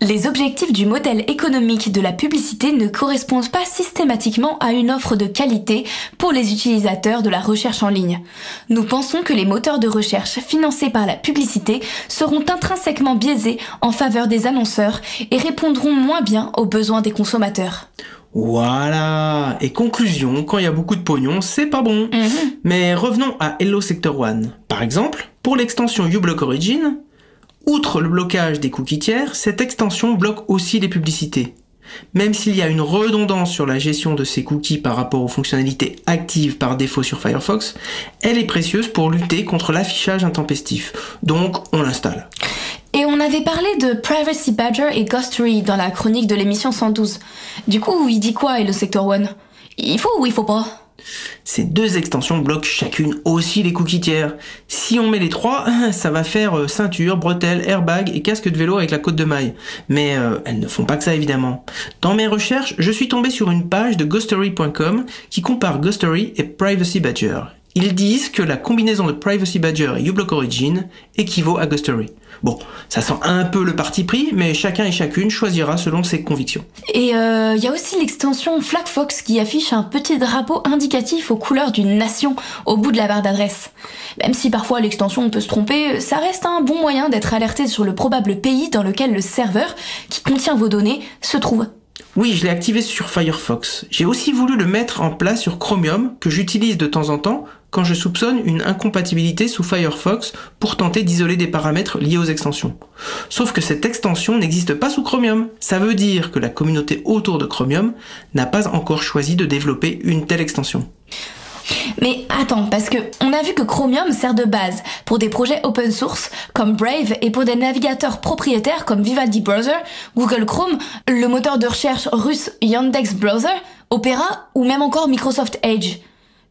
Les objectifs du modèle économique de la publicité ne correspondent pas systématiquement à une offre de qualité pour les utilisateurs de la recherche en ligne. Nous pensons que les moteurs de recherche financés par la publicité seront intrinsèquement biaisés en faveur des annonceurs et répondront moins bien aux besoins des consommateurs. Voilà. Et conclusion, quand il y a beaucoup de pognon, c'est pas bon. Mais revenons à Hello Sector One. Par exemple, pour l'extension uBlock Origin, outre le blocage des cookies tiers, cette extension bloque aussi les publicités. Même s'il y a une redondance sur la gestion de ces cookies par rapport aux fonctionnalités actives par défaut sur Firefox, elle est précieuse pour lutter contre l'affichage intempestif. Donc, on l'installe. Et on avait parlé de Privacy Badger et Ghostery dans la chronique de l'émission 112. Du coup, il dit quoi, le Sector One? Il faut ou il faut pas? Ces deux extensions bloquent chacune aussi les cookies tiers. Si on met les trois, [laughs] ça va faire euh, ceinture, bretelle, airbag et casque de vélo avec la côte de maille. Mais euh, elles ne font pas que ça évidemment. Dans mes recherches, je suis tombé sur une page de ghostery.com qui compare Ghostery et Privacy Badger. Ils disent que la combinaison de Privacy Badger et uBlock Origin équivaut à Ghostery. Bon, ça sent un peu le parti pris, mais chacun et chacune choisira selon ses convictions. Et il euh, y a aussi l'extension FlagFox qui affiche un petit drapeau indicatif aux couleurs d'une nation au bout de la barre d'adresse. Même si parfois l'extension peut se tromper, ça reste un bon moyen d'être alerté sur le probable pays dans lequel le serveur, qui contient vos données, se trouve. Oui, je l'ai activé sur Firefox. J'ai aussi voulu le mettre en place sur Chromium, que j'utilise de temps en temps quand je soupçonne une incompatibilité sous Firefox pour tenter d'isoler des paramètres liés aux extensions. Sauf que cette extension n'existe pas sous Chromium. Ça veut dire que la communauté autour de Chromium n'a pas encore choisi de développer une telle extension. Mais attends, parce que on a vu que Chromium sert de base pour des projets open source comme Brave et pour des navigateurs propriétaires comme Vivaldi Browser, Google Chrome, le moteur de recherche russe Yandex Browser, Opera ou même encore Microsoft Edge.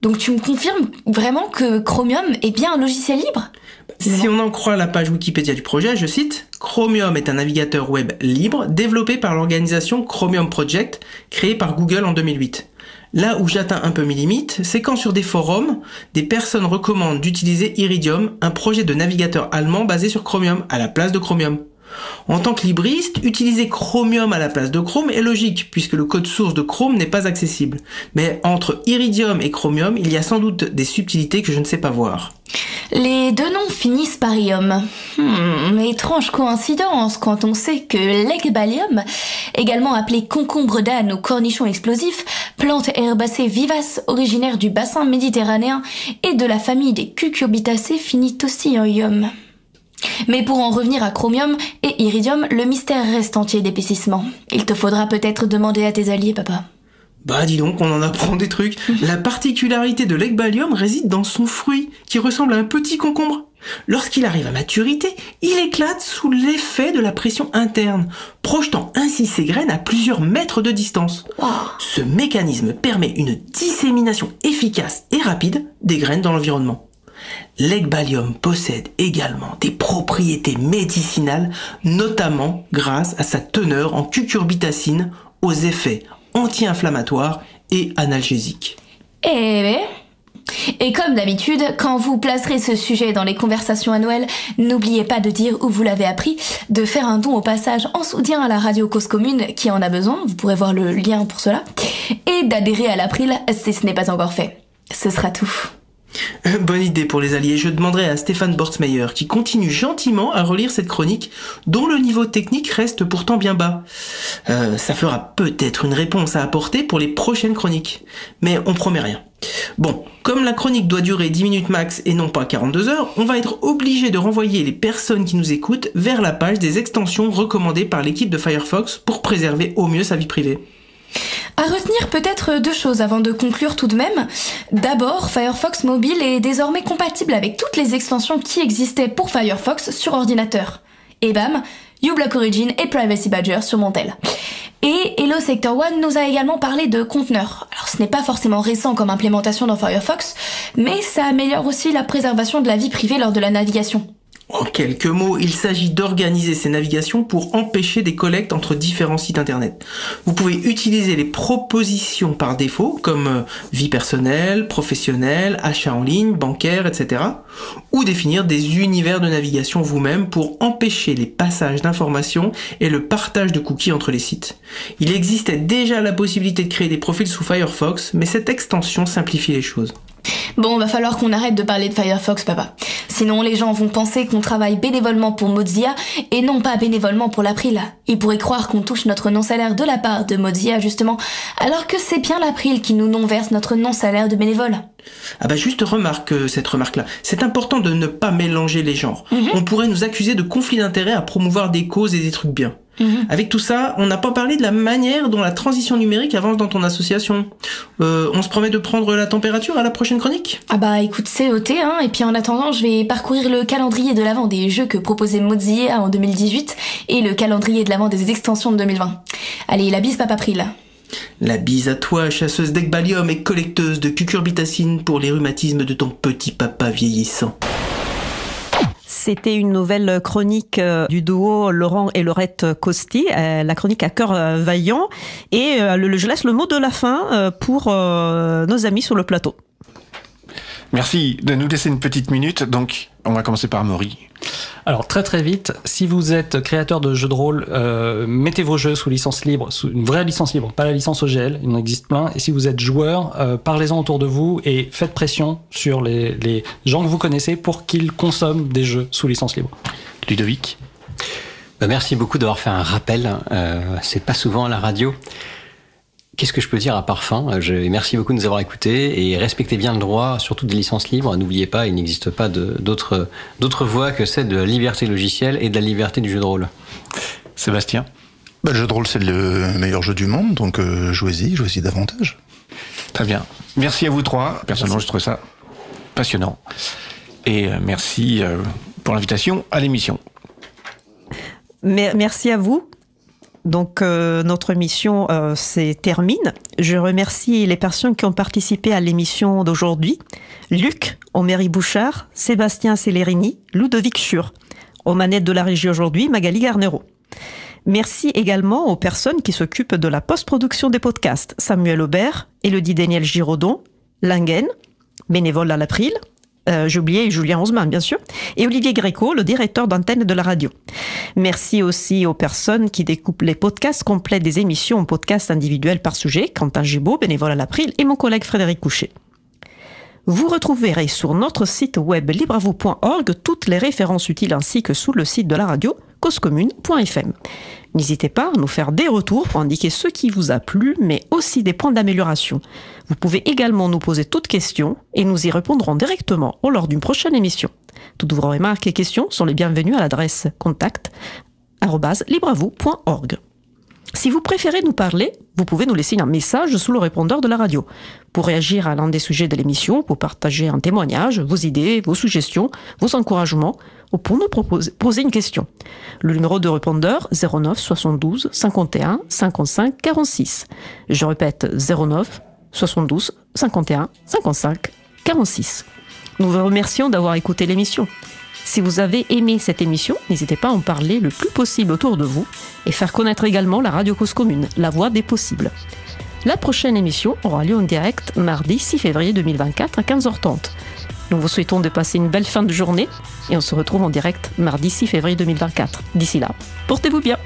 Donc tu me confirmes vraiment que Chromium est bien un logiciel libre? Si on en croit la page Wikipédia du projet, je cite, Chromium est un navigateur web libre développé par l'organisation Chromium Project, créée par Google en 2008. Là où j'atteins un peu mes limites, c'est quand sur des forums, des personnes recommandent d'utiliser Iridium, un projet de navigateur allemand basé sur Chromium, à la place de Chromium. En tant que libriste, utiliser Chromium à la place de Chrome est logique, puisque le code source de Chrome n'est pas accessible. Mais entre Iridium et Chromium, il y a sans doute des subtilités que je ne sais pas voir. Les deux noms finissent par ium. Hmm, étrange coïncidence quand on sait que l'Egbalium, également appelé concombre d'âne ou cornichon explosif, plante herbacée vivace originaire du bassin méditerranéen et de la famille des cucurbitacées, finit aussi en ium. Mais pour en revenir à Chromium et Iridium, le mystère reste entier d'épaississement. Il te faudra peut-être demander à tes alliés, papa. Bah dis donc, on en apprend des trucs. [laughs] La particularité de l'Egbalium réside dans son fruit, qui ressemble à un petit concombre. Lorsqu'il arrive à maturité, il éclate sous l'effet de la pression interne, projetant ainsi ses graines à plusieurs mètres de distance. Ce mécanisme permet une dissémination efficace et rapide des graines dans l'environnement. L'Egbalium possède également des propriétés médicinales, notamment grâce à sa teneur en cucurbitacine aux effets anti-inflammatoires et analgésiques. Eh et comme d'habitude, quand vous placerez ce sujet dans les conversations annuelles, n'oubliez pas de dire où vous l'avez appris, de faire un don au passage en soutien à la radio Cause Commune qui en a besoin, vous pourrez voir le lien pour cela, et d'adhérer à l'April si ce n'est pas encore fait. Ce sera tout. [laughs] Bonne idée pour les alliés. Je demanderai à Stéphane Bortsmeyer, qui continue gentiment à relire cette chronique, dont le niveau technique reste pourtant bien bas. Euh, ça fera peut-être une réponse à apporter pour les prochaines chroniques. Mais on promet rien. Bon, comme la chronique doit durer 10 minutes max et non pas 42 heures, on va être obligé de renvoyer les personnes qui nous écoutent vers la page des extensions recommandées par l'équipe de Firefox pour préserver au mieux sa vie privée. À retenir peut-être deux choses avant de conclure tout de même. D'abord, Firefox Mobile est désormais compatible avec toutes les extensions qui existaient pour Firefox sur ordinateur. Et bam, uBlock Origin et Privacy Badger sur mon tel. Et Hello Sector One nous a également parlé de conteneurs. Alors ce n'est pas forcément récent comme implémentation dans Firefox, mais ça améliore aussi la préservation de la vie privée lors de la navigation. En quelques mots, il s'agit d'organiser ces navigations pour empêcher des collectes entre différents sites internet. Vous pouvez utiliser les propositions par défaut, comme euh, vie personnelle, professionnelle, achat en ligne, bancaire, etc. Ou définir des univers de navigation vous-même pour empêcher les passages d'informations et le partage de cookies entre les sites. Il existait déjà la possibilité de créer des profils sous Firefox, mais cette extension simplifie les choses. Bon, va falloir qu'on arrête de parler de Firefox, papa. Sinon, les gens vont penser qu'on travaille bénévolement pour Mozilla et non pas bénévolement pour l'April. Ils pourraient croire qu'on touche notre non-salaire de la part de Mozilla, justement, alors que c'est bien l'April qui nous non-verse notre non-salaire de bénévole. Ah bah juste remarque euh, cette remarque-là. C'est important de ne pas mélanger les genres. Mhm. On pourrait nous accuser de conflit d'intérêts à promouvoir des causes et des trucs bien. Mhm. Avec tout ça, on n'a pas parlé de la manière dont la transition numérique avance dans ton association. Euh, on se promet de prendre la température à la prochaine chronique? Ah bah écoute, c'est OT, hein, et puis en attendant, je vais parcourir le calendrier de l'avant des jeux que proposait Mozilla en 2018 et le calendrier de l'avant des extensions de 2020. Allez, la bise Papa Pril. La bise à toi, chasseuse d'Ecbalium et collecteuse de cucurbitacine pour les rhumatismes de ton petit papa vieillissant. C'était une nouvelle chronique euh, du duo Laurent et Laurette Costi, euh, la chronique à cœur euh, vaillant. Et je laisse le mot de la fin pour nos amis sur le plateau. Merci de nous laisser une petite minute. Donc, on va commencer par Maury. Alors très très vite, si vous êtes créateur de jeux de rôle, euh, mettez vos jeux sous licence libre, sous une vraie licence libre, pas la licence OGL, il en existe plein. Et si vous êtes joueur, euh, parlez-en autour de vous et faites pression sur les, les gens que vous connaissez pour qu'ils consomment des jeux sous licence libre. Ludovic? Bah, Merci beaucoup d'avoir fait un rappel, euh, c'est pas souvent à la radio. Qu'est-ce que je peux dire à part fin? Merci beaucoup de nous avoir écoutés et respectez bien le droit, surtout des licences libres. N'oubliez pas, il n'existe pas d'autres voies que celle de la liberté logicielle et de la liberté du jeu de rôle. Sébastien? Bah, Le jeu de rôle, c'est le meilleur jeu du monde, donc euh, jouez-y, jouez-y davantage. Très bien. Merci à vous trois. Personnellement, je trouve ça passionnant. Et euh, merci euh, pour l'invitation à l'émission. Merci à vous. Donc euh, notre émission euh, se termine. Je remercie les personnes qui ont participé à l'émission d'aujourd'hui. Luc, Oméry Bouchard, Sébastien Celerini, Ludovic Schur. Aux manettes de la régie aujourd'hui, Magali Garnero. Merci également aux personnes qui s'occupent de la post-production des podcasts. Samuel Aubert, Elodie Daniel Giraudon, Langen, bénévole à l'April, euh, Julien Osman, bien sûr, et Olivier Gréco, le directeur d'antenne de la radio. Merci aussi aux personnes qui découpent les podcasts complets des émissions en podcasts individuels par sujet, Quentin Gibaud, bénévole à l'April, et mon collègue Frédéric Couchet. Vous retrouverez sur notre site web libravou.org toutes les références utiles ainsi que sous le site de la radio N'hésitez pas à nous faire des retours pour indiquer ce qui vous a plu, mais aussi des points d'amélioration. Vous pouvez également nous poser toutes questions et nous y répondrons directement lors d'une prochaine émission. Toutes vos remarques et questions sont les bienvenues à l'adresse contact Si vous préférez nous parler, vous pouvez nous laisser un message sous le répondeur de la radio. Pour réagir à l'un des sujets de l'émission, pour partager un témoignage, vos idées, vos suggestions, vos encouragements, ou pour nous poser une question. Le numéro de répondeur 09 72 51 55 46. Je répète 09 72 51 55 46. Nous vous remercions d'avoir écouté l'émission. Si vous avez aimé cette émission, n'hésitez pas à en parler le plus possible autour de vous et faire connaître également la Radio Cause Commune, la voix des possibles. La prochaine émission aura lieu en direct mardi 6 février 2024 à 15h30. Nous vous souhaitons de passer une belle fin de journée et on se retrouve en direct mardi 6 février 2024. D'ici là, portez-vous bien.